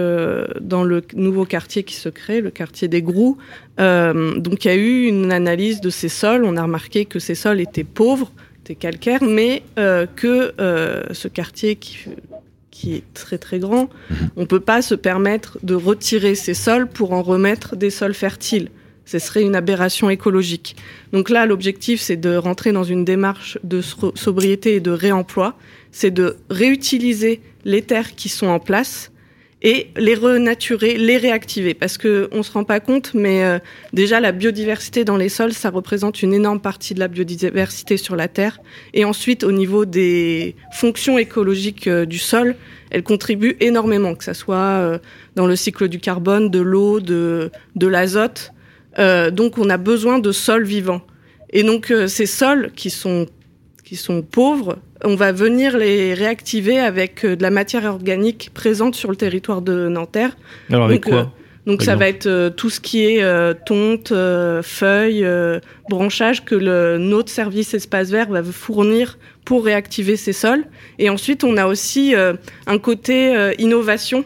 dans le nouveau quartier qui se crée, le quartier des Grous, donc il y a eu une analyse de ces sols. On a remarqué que ces sols étaient pauvres, étaient calcaires, mais que ce quartier qui qui est très très grand, on peut pas se permettre de retirer ces sols pour en remettre des sols fertiles. Ce serait une aberration écologique. Donc là, l'objectif, c'est de rentrer dans une démarche de so- sobriété et de réemploi. C'est de réutiliser les terres qui sont en place et les renaturer, les réactiver. Parce que on se rend pas compte, mais euh, déjà la biodiversité dans les sols, ça représente une énorme partie de la biodiversité sur la terre. Et ensuite, au niveau des fonctions écologiques euh, du sol, elle contribue énormément, que ça soit euh, dans le cycle du carbone, de l'eau, de l'azote. Euh, donc, on a besoin de sols vivants. Et donc, euh, ces sols qui sont, qui sont pauvres, on va venir les réactiver avec euh, de la matière organique présente sur le territoire de Nanterre.
Alors avec
Donc, euh,
quoi
Donc ça va être tout ce qui est tonte, feuilles, branchages que le, notre service espace vert va fournir pour réactiver ces sols. Et ensuite, on a aussi un côté innovation.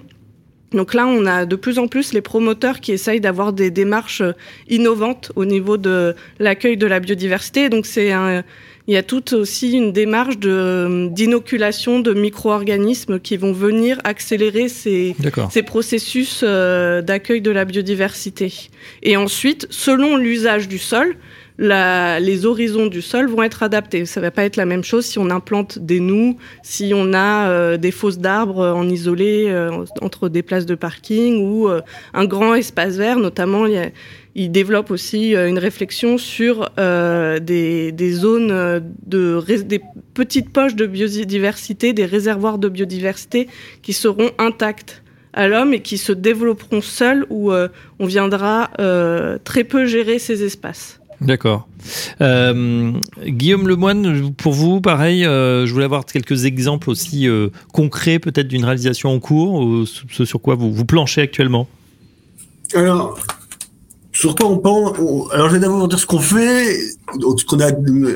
Donc là, on a de plus en plus les promoteurs qui essayent d'avoir des démarches euh, innovantes au niveau de l'accueil de la biodiversité. Donc c'est un, il y a toute aussi une démarche de d'inoculation de micro-organismes qui vont venir accélérer ces ces processus euh, d'accueil de la biodiversité. Et ensuite, selon l'usage du sol, la, les horizons du sol vont être adaptés. Ça va pas être la même chose si on implante des noues, si on a euh, des fosses d'arbres en isolé euh, entre des places de parking ou euh, un grand espace vert. Notamment, il, il développe aussi euh, une réflexion sur euh, des, des zones euh, de des petites poches de biodiversité, des réservoirs de biodiversité qui seront intacts à l'homme et qui se développeront seuls où euh, on viendra euh, très peu gérer ces espaces.
D'accord. Euh, Guillaume Lemoine, pour vous, pareil, euh, je voulais avoir quelques exemples aussi euh, concrets, peut-être d'une réalisation en cours, ou ce sur quoi vous, vous planchez actuellement?
Alors, sur quoi on pense on- Alors, je vais d'abord dire ce qu'on fait, donc ce qu'on a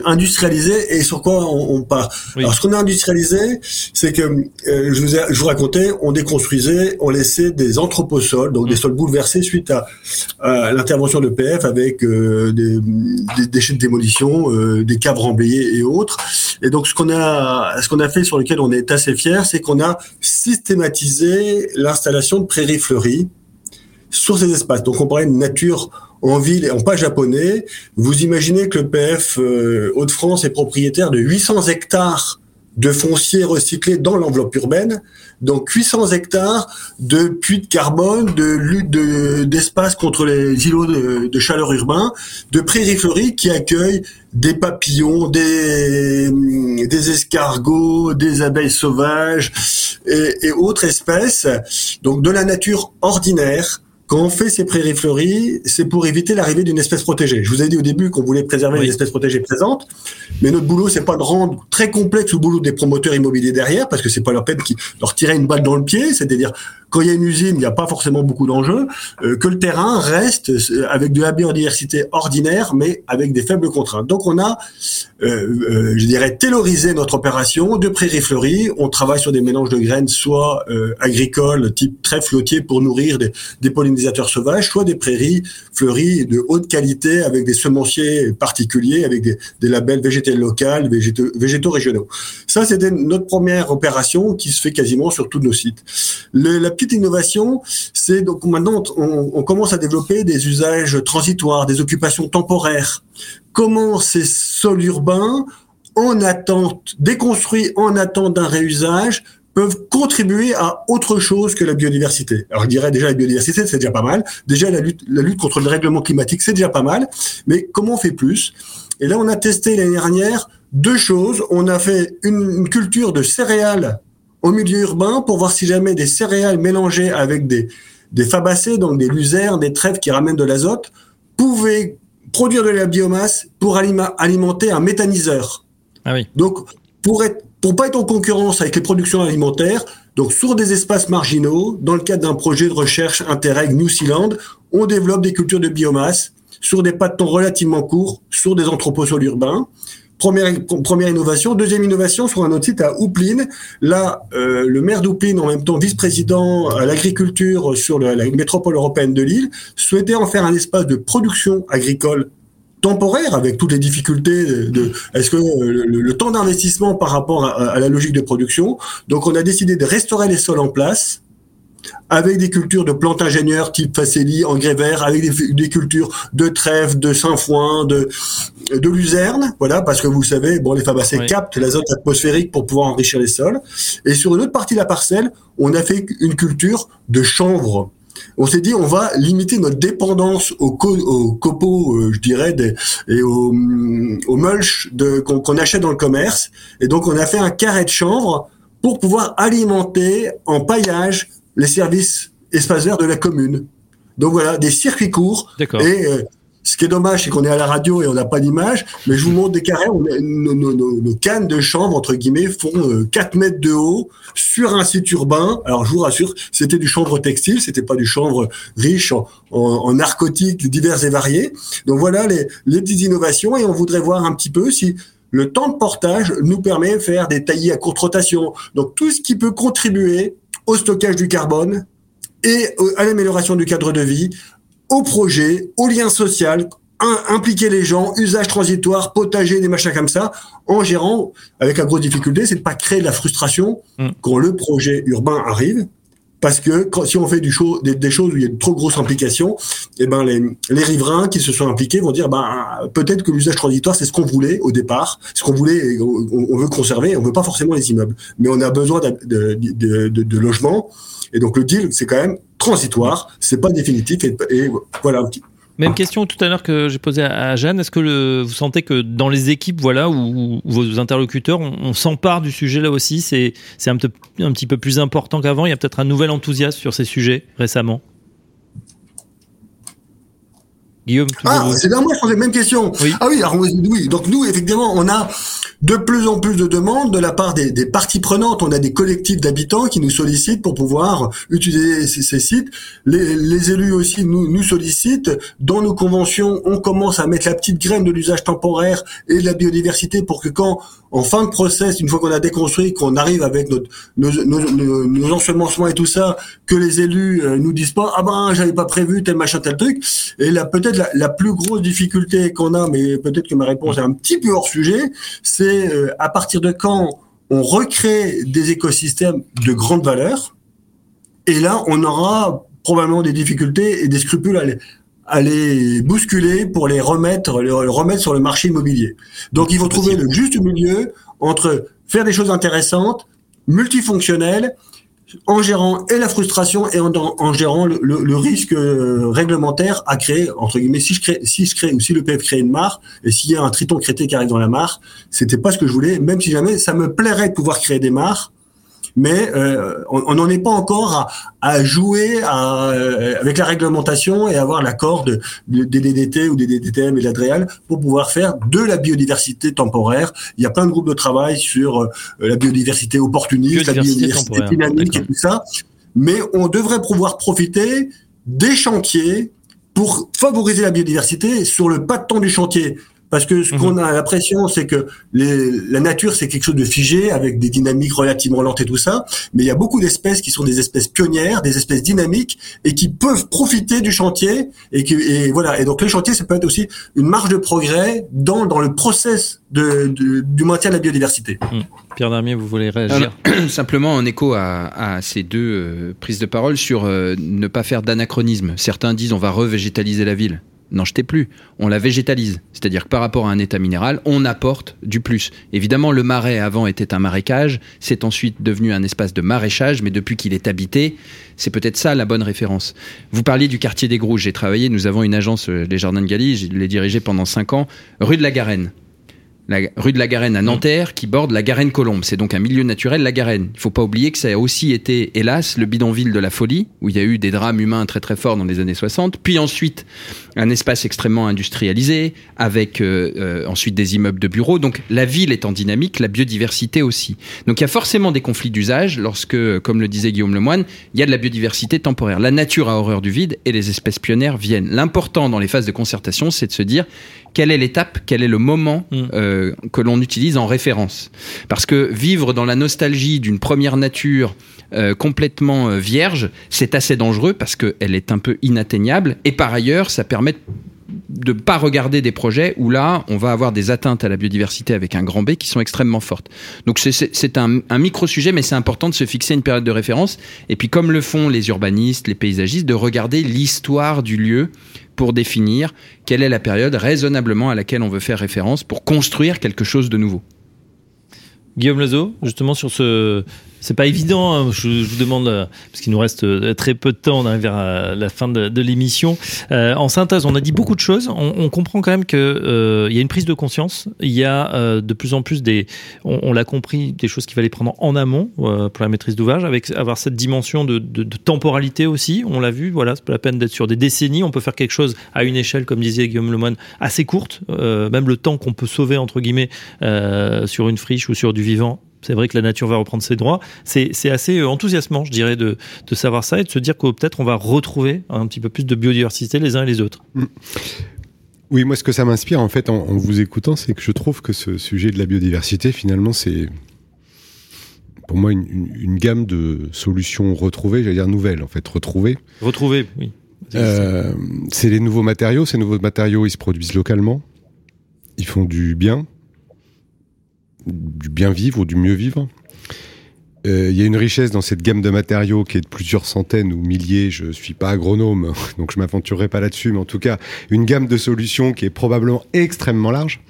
industrialisé et sur quoi on, on part.
Oui.
Alors, ce qu'on a industrialisé, c'est que euh, je, vous ai- je vous racontais, on déconstruisait, on laissait des anthroposols, donc des sols bouleversés suite à, à l'intervention de PF avec euh, des, des déchets de démolition, euh, des caves remblayées et autres. Et donc, ce qu'on a, ce qu'on a fait, sur lequel on est assez fier, c'est qu'on a systématisé l'installation de prairies fleuries sur ces espaces. Donc on parlait de nature en ville et en pas japonais. Vous imaginez que le PF euh, Hauts-de-France est propriétaire de 800 hectares de foncier recyclé dans l'enveloppe urbaine, donc 800 hectares de puits de carbone, de lutte de- d'espace contre les îlots de, chaleur urbain, de prairies fleuries qui accueillent des papillons, des, des escargots, des abeilles sauvages et, et autres espèces, donc de la nature ordinaire. Quand on fait ces prairies fleuries, c'est pour éviter l'arrivée d'une espèce protégée. Je vous ai dit au début qu'on voulait préserver
Oui.
les espèces protégées présentes, mais notre boulot, c'est pas de rendre très complexe le boulot des promoteurs immobiliers derrière, parce que c'est pas leur peine qui leur tirer une balle dans le pied, c'est-à-dire quand il y a une usine, il n'y a pas forcément beaucoup d'enjeux, euh, que le terrain reste euh, avec de la biodiversité ordinaire, mais avec des faibles contraintes. Donc on a, euh, euh, je dirais, taylorisé notre opération de prairies fleuries. On travaille sur des mélanges de graines, soit agricoles, type très flottier pour nourrir des, des pollinisateurs sauvages, soit des prairies fleuries de haute qualité avec des semenciers particuliers, avec des, labels végétaux locaux, végétaux, régionaux. Ça, c'était notre première opération qui se fait quasiment sur tous nos sites. La petite innovation, c'est donc maintenant on, on commence à développer des usages transitoires, des occupations temporaires. Comment ces sols urbains en attente, déconstruits en attente d'un réusage, peuvent contribuer à autre chose que la biodiversité. Alors je dirais déjà la biodiversité, c'est déjà pas mal. Déjà la lutte, la lutte contre le règlement climatique, c'est déjà pas mal. Mais comment on fait plus? Et là, on a testé l'année dernière deux choses. On a fait une, une, culture de céréales au milieu urbain pour voir si jamais des céréales mélangées avec des, des fabacées, donc des luzernes, des trèfles qui ramènent de l'azote, pouvaient produire de la biomasse pour alimenter un méthaniseur.
Ah oui.
Donc, pour être pour pas être en concurrence avec les productions alimentaires, donc sur des espaces marginaux, dans le cadre d'un projet de recherche Interreg New Zealand, on développe des cultures de biomasse sur des pas de temps relativement courts, sur des entreposols urbains. Première, innovation. Deuxième innovation, sur un autre site à Houplin. Là, euh, le maire d'Houplin, en même temps vice-président à l'agriculture sur la métropole européenne de Lille, souhaitait en faire un espace de production agricole temporaire avec toutes les difficultés de est-ce que le, temps d'investissement par rapport à, la logique de production. Donc on a décidé de restaurer les sols en place avec des cultures de plantes ingénieurs type facélie, engrais vert, avec des, cultures de trèfle, de sainfoin, de de luzerne, voilà, parce que vous savez, bon, les fabacées captent l'azote atmosphérique pour pouvoir enrichir les sols. Et sur une autre partie de la parcelle, on a fait une culture de chanvre on s'est dit on va limiter notre dépendance aux, copeaux, euh, je dirais, et aux, mulch qu'on achète dans le commerce. Et donc on a fait un carré de chanvre pour pouvoir alimenter en paillage les services espaces verts de la commune. Donc voilà, des circuits courts. Et euh, ce qui est dommage, c'est qu'on est à la radio et on n'a pas d'image, mais je vous montre des carrés. nos, cannes de chanvre, entre guillemets, font 4 euh, mètres de haut sur un site urbain. Alors, je vous rassure, c'était du chanvre textile, c'était pas du chanvre riche en, narcotiques divers et variés. Donc voilà les, les petites innovations et on voudrait voir un petit peu si le temps de portage nous permet de faire des taillis à courte rotation. Donc tout ce qui peut contribuer au stockage du carbone et à l'amélioration du cadre de vie, au projet, au lien social, impliquer les gens, usage transitoire, potager, des machins comme ça, en gérant, avec la grosse difficulté, c'est de pas créer de la frustration mm. quand le projet urbain arrive, parce que quand, si on fait du des, choses où il y a de trop grosses implications, eh ben les, les riverains qui se sont impliqués vont dire ben peut-être que l'usage transitoire c'est ce qu'on voulait au départ, ce qu'on voulait, on, veut conserver, on veut pas forcément les immeubles, mais on a besoin de, de, de, de logements et donc le deal c'est quand même transitoire, c'est pas définitif et, voilà.
Même question tout à l'heure que j'ai posée à Jeanne. Est-ce que vous sentez que dans les équipes, voilà, où, vos interlocuteurs, on, s'empare du sujet là aussi, c'est un petit peu plus important qu'avant? Il y a peut-être un nouvel enthousiasme sur ces sujets récemment?
Guillaume. Ah, c'est bien moi, je posais la même question. Oui. Ah oui, alors, oui. Donc nous, effectivement, on a de plus en plus de demandes de la part des, des parties prenantes. On a des collectifs d'habitants qui nous sollicitent pour pouvoir utiliser ces, ces sites. Les, les, élus aussi nous, nous sollicitent. Dans nos conventions, on commence à mettre la petite graine de l'usage temporaire et de la biodiversité pour que quand, en fin de process, une fois qu'on a déconstruit, qu'on arrive avec notre, nos, nos, nos, ensemencements et tout ça, que les élus euh, nous disent pas, ah ben, j'avais pas prévu tel machin, tel truc. Et là, peut-être la, plus grosse difficulté qu'on a, mais peut-être que ma réponse est un petit peu hors sujet, c'est euh, à partir de quand on recrée des écosystèmes de grande valeur, et là, on aura probablement des difficultés et des scrupules à les, bousculer pour les remettre, les remettre sur le marché immobilier. Donc, il faut trouver le juste milieu entre faire des choses intéressantes, multifonctionnelles, en gérant et la frustration et en, gérant le, risque euh, réglementaire à créer entre guillemets si je crée si je crée ou si le PF crée une mare et s'il y a un triton crété qui arrive dans la mare c'était pas ce que je voulais même si jamais ça me plairait de pouvoir créer des mares mais euh, on n'en est pas encore à, jouer euh, avec la réglementation et avoir l'accord de, des DDT ou des DDTM et de l'Adréal pour pouvoir faire de la biodiversité temporaire. Il y a plein de groupes de travail sur euh, la biodiversité opportuniste, la biodiversité dynamique et tout ça. Mais on devrait pouvoir profiter des chantiers pour favoriser la biodiversité sur le pas de temps du chantier. Parce que ce qu'on mhm. a l'impression, c'est que les, la nature, c'est quelque chose de figé, avec des dynamiques relativement lentes et tout ça. Mais il y a beaucoup d'espèces qui sont des espèces pionnières, des espèces dynamiques, et qui peuvent profiter du chantier. Et, qui, et voilà. Et donc le chantier, ça peut être aussi une marge de progrès dans, dans le process de, du maintien de la biodiversité.
Mhm. Pierre Darmier, vous voulez réagir (clears throat)
Simplement en écho à, à ces deux euh, prises de parole sur euh, ne pas faire d'anachronisme. Certains disent on va revégétaliser la ville. N'en jetez plus, on la végétalise. C'est-à-dire que par rapport à un état minéral, on apporte du plus. Évidemment, le marais avant était un marécage, c'est ensuite devenu un espace de maraîchage, mais depuis qu'il est habité, c'est peut-être ça la bonne référence. Vous parliez du quartier des Grouges, j'ai travaillé, nous avons une agence, euh, les Jardins de Galie, je l'ai dirigée pendant 5 ans, rue de la Garenne la rue de la Garenne à Nanterre, qui borde la Garenne Colombe. C'est donc un milieu naturel, la Garenne. Il faut pas oublier que ça a aussi été, hélas, le bidonville de la folie, où il y a eu des drames humains très très forts dans les années 60. Puis ensuite, un espace extrêmement industrialisé, avec euh, euh, ensuite des immeubles de bureaux. Donc la ville est en dynamique, la biodiversité aussi. Donc il y a forcément des conflits d'usage lorsque, comme le disait Guillaume Lemoine, il y a de la biodiversité temporaire. La nature a horreur du vide et les espèces pionnières viennent. L'important dans les phases de concertation, c'est de se dire quelle est l'étape, quel est le moment mm. Euh, que l'on utilise en référence. Parce que vivre dans la nostalgie d'une première nature euh, complètement euh, vierge, c'est assez dangereux parce qu'elle est un peu inatteignable. Et par ailleurs, ça permet de ne pas regarder des projets où là, on va avoir des atteintes à la biodiversité avec un grand B qui sont extrêmement fortes. Donc c'est un, un micro-sujet, mais c'est important de se fixer une période de référence. Et puis comme le font les urbanistes, les paysagistes, de regarder l'histoire du lieu pour définir quelle est la période raisonnablement à laquelle on veut faire référence pour construire quelque chose de nouveau.
Guillaume Lezo, justement sur ce, c'est pas évident. Hein. Je, vous demande euh, parce qu'il nous reste euh, très peu de temps. On arrive vers euh, la fin de, l'émission. en synthèse, on a dit beaucoup de choses. On, comprend quand même que il y a une prise de conscience. Il y a de plus en plus des, on, l'a compris, des choses qu'il fallait prendre en amont pour la maîtrise d'ouvrage, avec avoir cette dimension de, temporalité aussi. On l'a vu. Voilà, c'est pas la peine d'être sur des décennies. On peut faire quelque chose à une échelle, comme disait Guillaume Lemoine, assez courte. même le temps qu'on peut sauver entre guillemets sur une friche ou sur du vivant c'est vrai que la nature va reprendre ses droits. C'est assez euh, enthousiasmant, je dirais, de, savoir ça et de se dire que peut-être on va retrouver un petit peu plus de biodiversité les uns et les autres. Mm.
Oui, moi, ce que ça m'inspire, en fait, en, vous écoutant, c'est que je trouve que ce sujet de la biodiversité, finalement, c'est pour moi une, gamme de solutions retrouvées, j'allais dire nouvelles, en fait, retrouvées.
Retrouvées, oui.
Euh, c'est les nouveaux matériaux. Ces nouveaux matériaux, ils se produisent localement. Ils font du bien du bien vivre ou du mieux vivre. Euh, il y a une richesse dans cette gamme de matériaux qui est de plusieurs centaines ou milliers. Je suis pas agronome, (laughs) donc je m'aventurerai pas là-dessus, mais en tout cas, une gamme de solutions qui est probablement extrêmement large.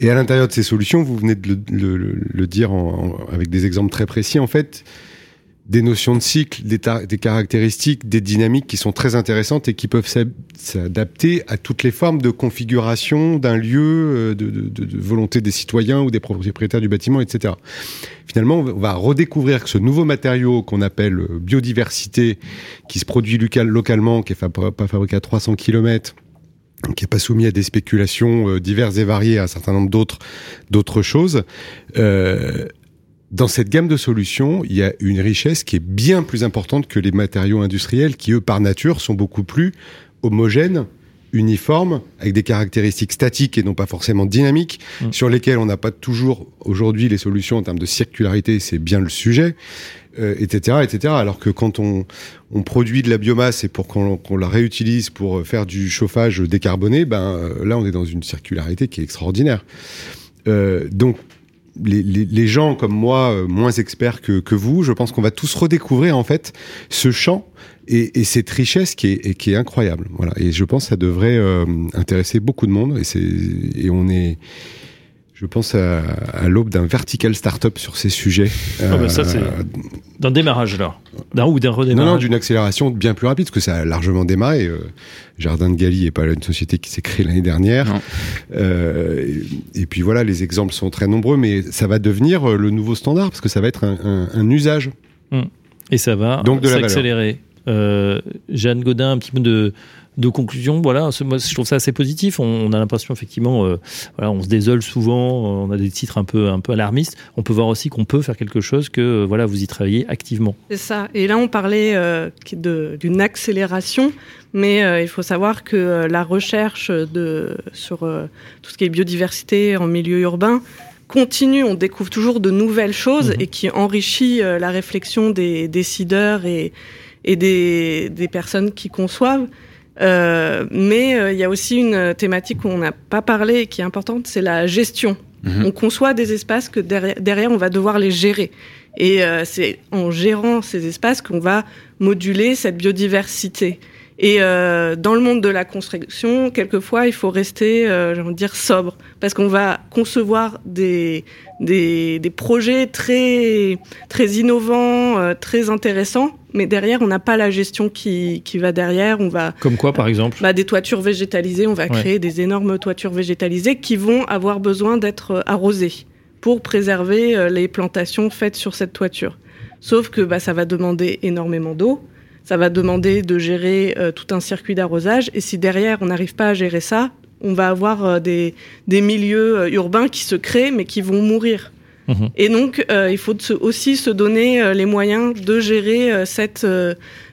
Et à l'intérieur de ces solutions, vous venez de le, dire avec des exemples très précis, en fait, des notions de cycle, des, caractéristiques, des dynamiques qui sont très intéressantes et qui peuvent s'adapter à toutes les formes de configuration d'un lieu, euh, de, volonté des citoyens ou des propriétaires du bâtiment, etc. Finalement, on va redécouvrir que ce nouveau matériau qu'on appelle euh, biodiversité, qui se produit localement, qui est pas fabriqué à 300 km, qui est pas soumis à des spéculations euh, diverses et variées, à un certain nombre d'autres d'autres choses, euh, dans cette gamme de solutions, il y a une richesse qui est bien plus importante que les matériaux industriels qui, eux, par nature, sont beaucoup plus homogènes, uniformes, avec des caractéristiques statiques et non pas forcément dynamiques, mm. sur lesquelles on n'a pas toujours aujourd'hui les solutions en termes de circularité, c'est bien le sujet, euh, etc., etc. Alors que quand on, on produit de la biomasse et pour qu'on la réutilise pour faire du chauffage décarboné, ben euh, là on est dans une circularité qui est extraordinaire. Euh, donc les, gens comme moi, euh, moins experts que, vous, je pense qu'on va tous redécouvrir en fait ce champ et, cette richesse qui est, incroyable. Voilà. Et je pense que ça devrait euh, intéresser beaucoup de monde. Et on est je pense à, l'aube d'un vertical startup sur ces sujets.
Ah bah ça, c'est euh, d'un démarrage là. D'un ou d'un redémarrage.
Non, non, d'une accélération bien plus rapide, parce que ça a largement démarré. Euh, Jardin de Galie n'est pas une société qui s'est créée l'année dernière. Euh, et, puis voilà, les exemples sont très nombreux, mais ça va devenir le nouveau standard, parce que ça va être un, usage.
Hum. Et ça va s'accélérer. Jeanne Godin, un petit peu de de conclusion, voilà, moi, je trouve ça assez positif. On, a l'impression effectivement, euh, voilà, on se désole souvent, on a des titres un peu, un peu alarmistes. On peut voir aussi qu'on peut faire quelque chose, que euh, voilà, vous y travaillez activement.
C'est ça. Et là, on parlait euh, d'une accélération, mais il faut savoir que la recherche de, sur tout ce qui est biodiversité en milieu urbain continue. On découvre toujours de nouvelles choses mmh et qui enrichit la réflexion des décideurs et, et des, des personnes qui conçoivent. Euh, mais euh, il y a aussi une thématique où on n'a pas parlé et qui est importante, c'est la gestion. Mhm. On conçoit des espaces que derrière, on va devoir les gérer. Et euh, c'est en gérant ces espaces qu'on va moduler cette biodiversité. Et euh, dans le monde de la construction, quelquefois, il faut rester, euh, j'ai envie de dire, sobre, parce qu'on va concevoir des, des, des, projets très, très innovants, euh, très intéressants, mais derrière, on n'a pas la gestion qui, qui va derrière. On va
comme quoi, par exemple
bah, Des toitures végétalisées. On va créer des énormes toitures végétalisées qui vont avoir besoin d'être arrosées pour préserver euh, les plantations faites sur cette toiture. Sauf que bah, ça va demander énormément d'eau ça va demander de gérer euh, tout un circuit d'arrosage. Et si derrière, on n'arrive pas à gérer ça, on va avoir euh, des, des, milieux euh, urbains qui se créent, mais qui vont mourir. Mmh. Et donc, il faut aussi se donner les moyens de gérer cette,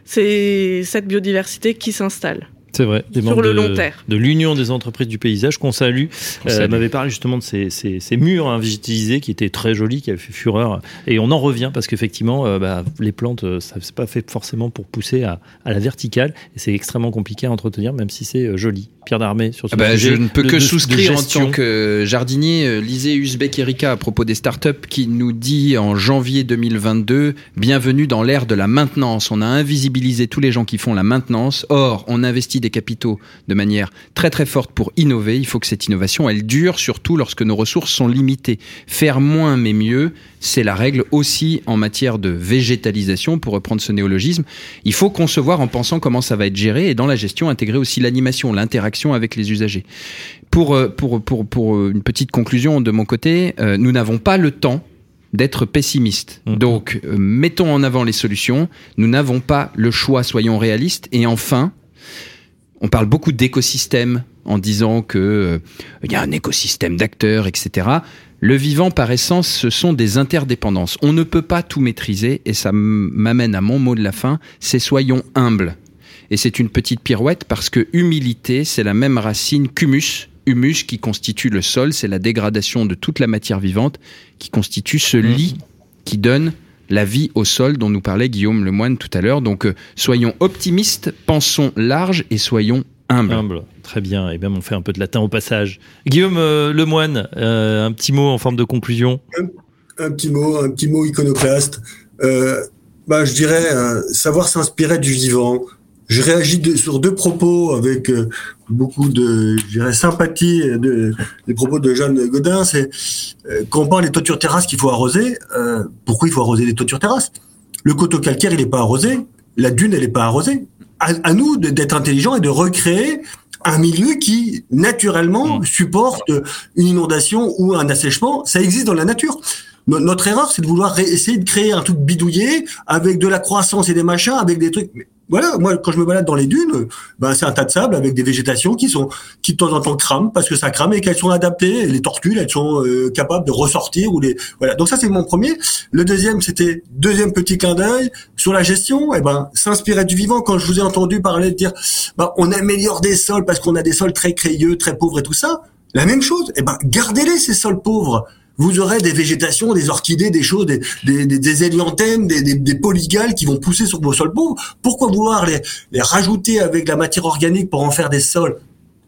cette biodiversité qui s'installe.
C'est vrai.
Des sur le
de,
long terme.
De l'Union des entreprises du paysage qu'on salue. Euh, m'avait parlé justement de ces, ces, ces murs hein, végétalisés qui étaient très jolis, qui avaient fait fureur. Et on en revient parce qu'effectivement, euh, bah, les plantes, ça c'est pas fait forcément pour pousser à, à la verticale. Et c'est extrêmement compliqué à entretenir, même si c'est euh, joli. Pierre d'Armée sur ce
ah bah,
sujet.
Je ne peux
de,
que
de,
souscrire
de
en tant que jardinier. euh, Lisez Uzbek Erika à propos des startups qui nous dit en janvier 2022 Bienvenue dans l'ère de la maintenance. On a invisibilisé tous les gens qui font la maintenance. Or, on investit des capitaux de manière très très forte pour innover. Il faut que cette innovation, elle dure, surtout lorsque nos ressources sont limitées. Faire moins mais mieux, c'est la règle aussi en matière de végétalisation, pour reprendre ce néologisme. Il faut concevoir en pensant comment ça va être géré et dans la gestion intégrer aussi l'animation, l'interaction avec les usagers. Pour, pour, pour, pour une petite conclusion de mon côté, euh, nous n'avons pas le temps d'être pessimiste. Mmh. Donc, euh, mettons en avant les solutions. Nous n'avons pas le choix, soyons réalistes. Et enfin, on parle beaucoup d'écosystème en disant que euh, il y a un écosystème d'acteurs, etc. Le vivant, par essence, ce sont des interdépendances. On ne peut pas tout maîtriser, et ça m'amène à mon mot de la fin, c'est soyons humbles. Et c'est une petite pirouette parce que humilité, c'est la même racine qu'humus. Humus qui constitue le sol, c'est la dégradation de toute la matière vivante qui constitue ce lit qui donne la vie au sol dont nous parlait Guillaume Lemoine tout à l'heure. Donc euh, soyons optimistes, pensons large et soyons humbles.
Humble, très bien. Et bien on fait un peu de latin au passage. Guillaume euh, Lemoine, euh, un petit mot en forme de conclusion?
Un, un petit mot, un petit mot iconoclaste. Euh, bah, je dirais savoir s'inspirer du vivant. Je réagis de, sur deux propos avec euh, beaucoup de, je dirais, sympathie de, des propos de Jeanne Godin. C'est euh, quand on parle des toitures terrasses qu'il faut arroser. Euh, pourquoi il faut arroser les toitures terrasses? Le coteau calcaire, il n'est pas arrosé. La dune, elle n'est pas arrosée. À, à nous d'être intelligents et de recréer un milieu qui naturellement mmh. supporte une inondation ou un assèchement. Ça existe dans la nature. Notre erreur, c'est de vouloir essayer de créer un truc bidouillé avec de la croissance et des machins, avec des trucs voilà, moi quand je me balade dans les dunes, ben c'est un tas de sable avec des végétations qui sont qui de temps en temps crament parce que ça crame et qu'elles sont adaptées. Les tortues, elles sont euh, capables de ressortir ou les voilà. Donc ça c'est mon premier. Le deuxième c'était deuxième petit clin d'œil sur la gestion. Et eh ben s'inspirer du vivant. Quand je vous ai entendu parler de dire, ben, on améliore des sols parce qu'on a des sols très crayeux, très pauvres et tout ça. La même chose. Et eh ben gardez-les ces sols pauvres vous aurez des végétations, des orchidées, des choses, des, des, des, des des, polygales qui vont pousser sur vos sols pauvres. Pourquoi vouloir les, les rajouter avec la matière organique pour en faire des sols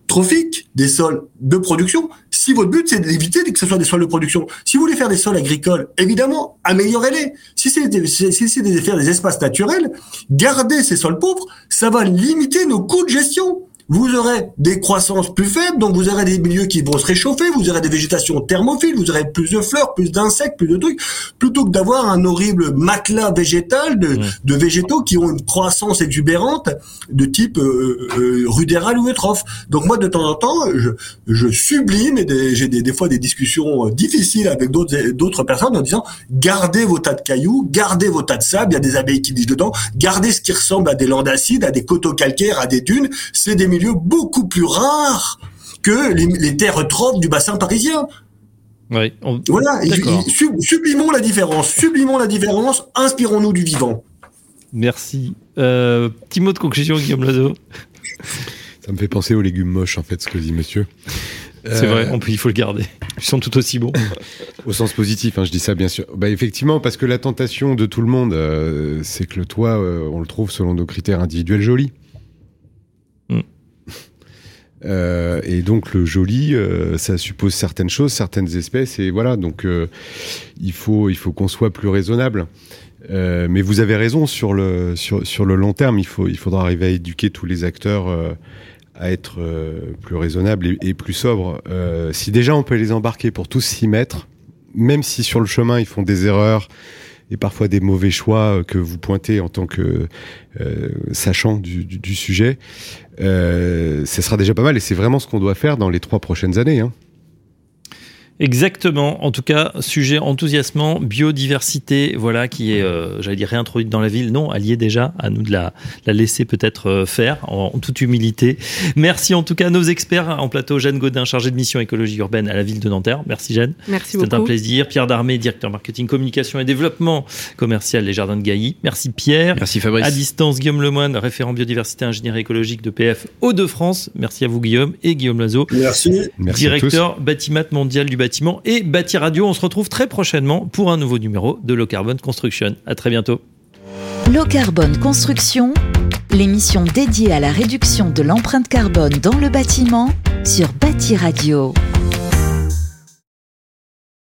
trophiques, des sols de production Si votre but c'est d'éviter que ce soit des sols de production, si vous voulez faire des sols agricoles, évidemment, améliorez-les. Si c'est si c'est de faire des espaces naturels, gardez ces sols pauvres, ça va limiter nos coûts de gestion vous aurez des croissances plus faibles, donc vous aurez des milieux qui vont se réchauffer, vous aurez des végétations thermophiles, vous aurez plus de fleurs, plus d'insectes, plus de trucs, plutôt que d'avoir un horrible matelas végétal de, de, végétaux qui ont une croissance exubérante de type euh, euh, rudéral ou eutrophe. Donc moi, de temps en temps, je, je sublime et j'ai des, des, fois des discussions difficiles avec d'autres d'autres personnes en disant gardez vos tas de cailloux, gardez vos tas de sable, il y a des abeilles qui disent dedans, gardez ce qui ressemble à des landes acides, à des coteaux calcaires, à des dunes, c'est des milieux beaucoup plus rares que les, les terres trophes du bassin parisien.
Oui,
on... Voilà, sub, sublimons la différence, sublimons la différence, inspirons-nous du vivant.
Merci. Euh, petit mot de conclusion, Guillaume Lazo.
Ça me fait penser aux légumes moches, en fait, ce que dit monsieur.
C'est euh... vrai, on peut, il faut le garder. Ils sont tout aussi bons.
Au sens positif, hein, je dis ça bien sûr. Bah, effectivement, parce que la tentation de tout le monde, euh, c'est que le toit, euh, on le trouve selon nos critères individuels joli. Euh, et donc le joli, euh, ça suppose certaines choses, certaines espèces, et voilà. Donc euh, il faut il faut qu'on soit plus raisonnable. Mais vous avez raison sur le sur, sur le long terme, il faut il faudra arriver à éduquer tous les acteurs à être plus raisonnables et, et plus sobres. Si déjà on peut les embarquer pour tous s'y mettre, même si sur le chemin ils font des erreurs et parfois des mauvais choix que vous pointez en tant que euh, sachant du sujet, euh, ce sera déjà pas mal et c'est vraiment ce qu'on doit faire dans les trois prochaines années. Hein.
Exactement. En tout cas, sujet enthousiasmant, biodiversité, voilà, qui est, euh, j'allais dire, réintroduite dans la ville. Non, est déjà. À nous de la, la laisser peut-être euh, faire, en, en, toute humilité. Merci en tout cas à nos experts en plateau. Jeanne Godin, chargée de mission écologie urbaine à la ville de Nanterre. Merci Jeanne.
Merci beaucoup.
C'était un plaisir. Pierre Darmé, directeur marketing, communication et développement commercial Les Jardins de Gailly. Merci Pierre.
Merci Fabrice.
À distance, Guillaume Lemoine, référent biodiversité, ingénierie écologique de PF Hauts-de-France. Merci à vous Guillaume et Guillaume Loiseau.
Merci.
Merci
directeur bâtiment mondial du et Bâti Radio. On se retrouve très prochainement pour un nouveau numéro de Low Carbon Construction. À très bientôt.
Low Carbon Construction, l'émission dédiée à la réduction de l'empreinte carbone dans le bâtiment sur Bâti Radio.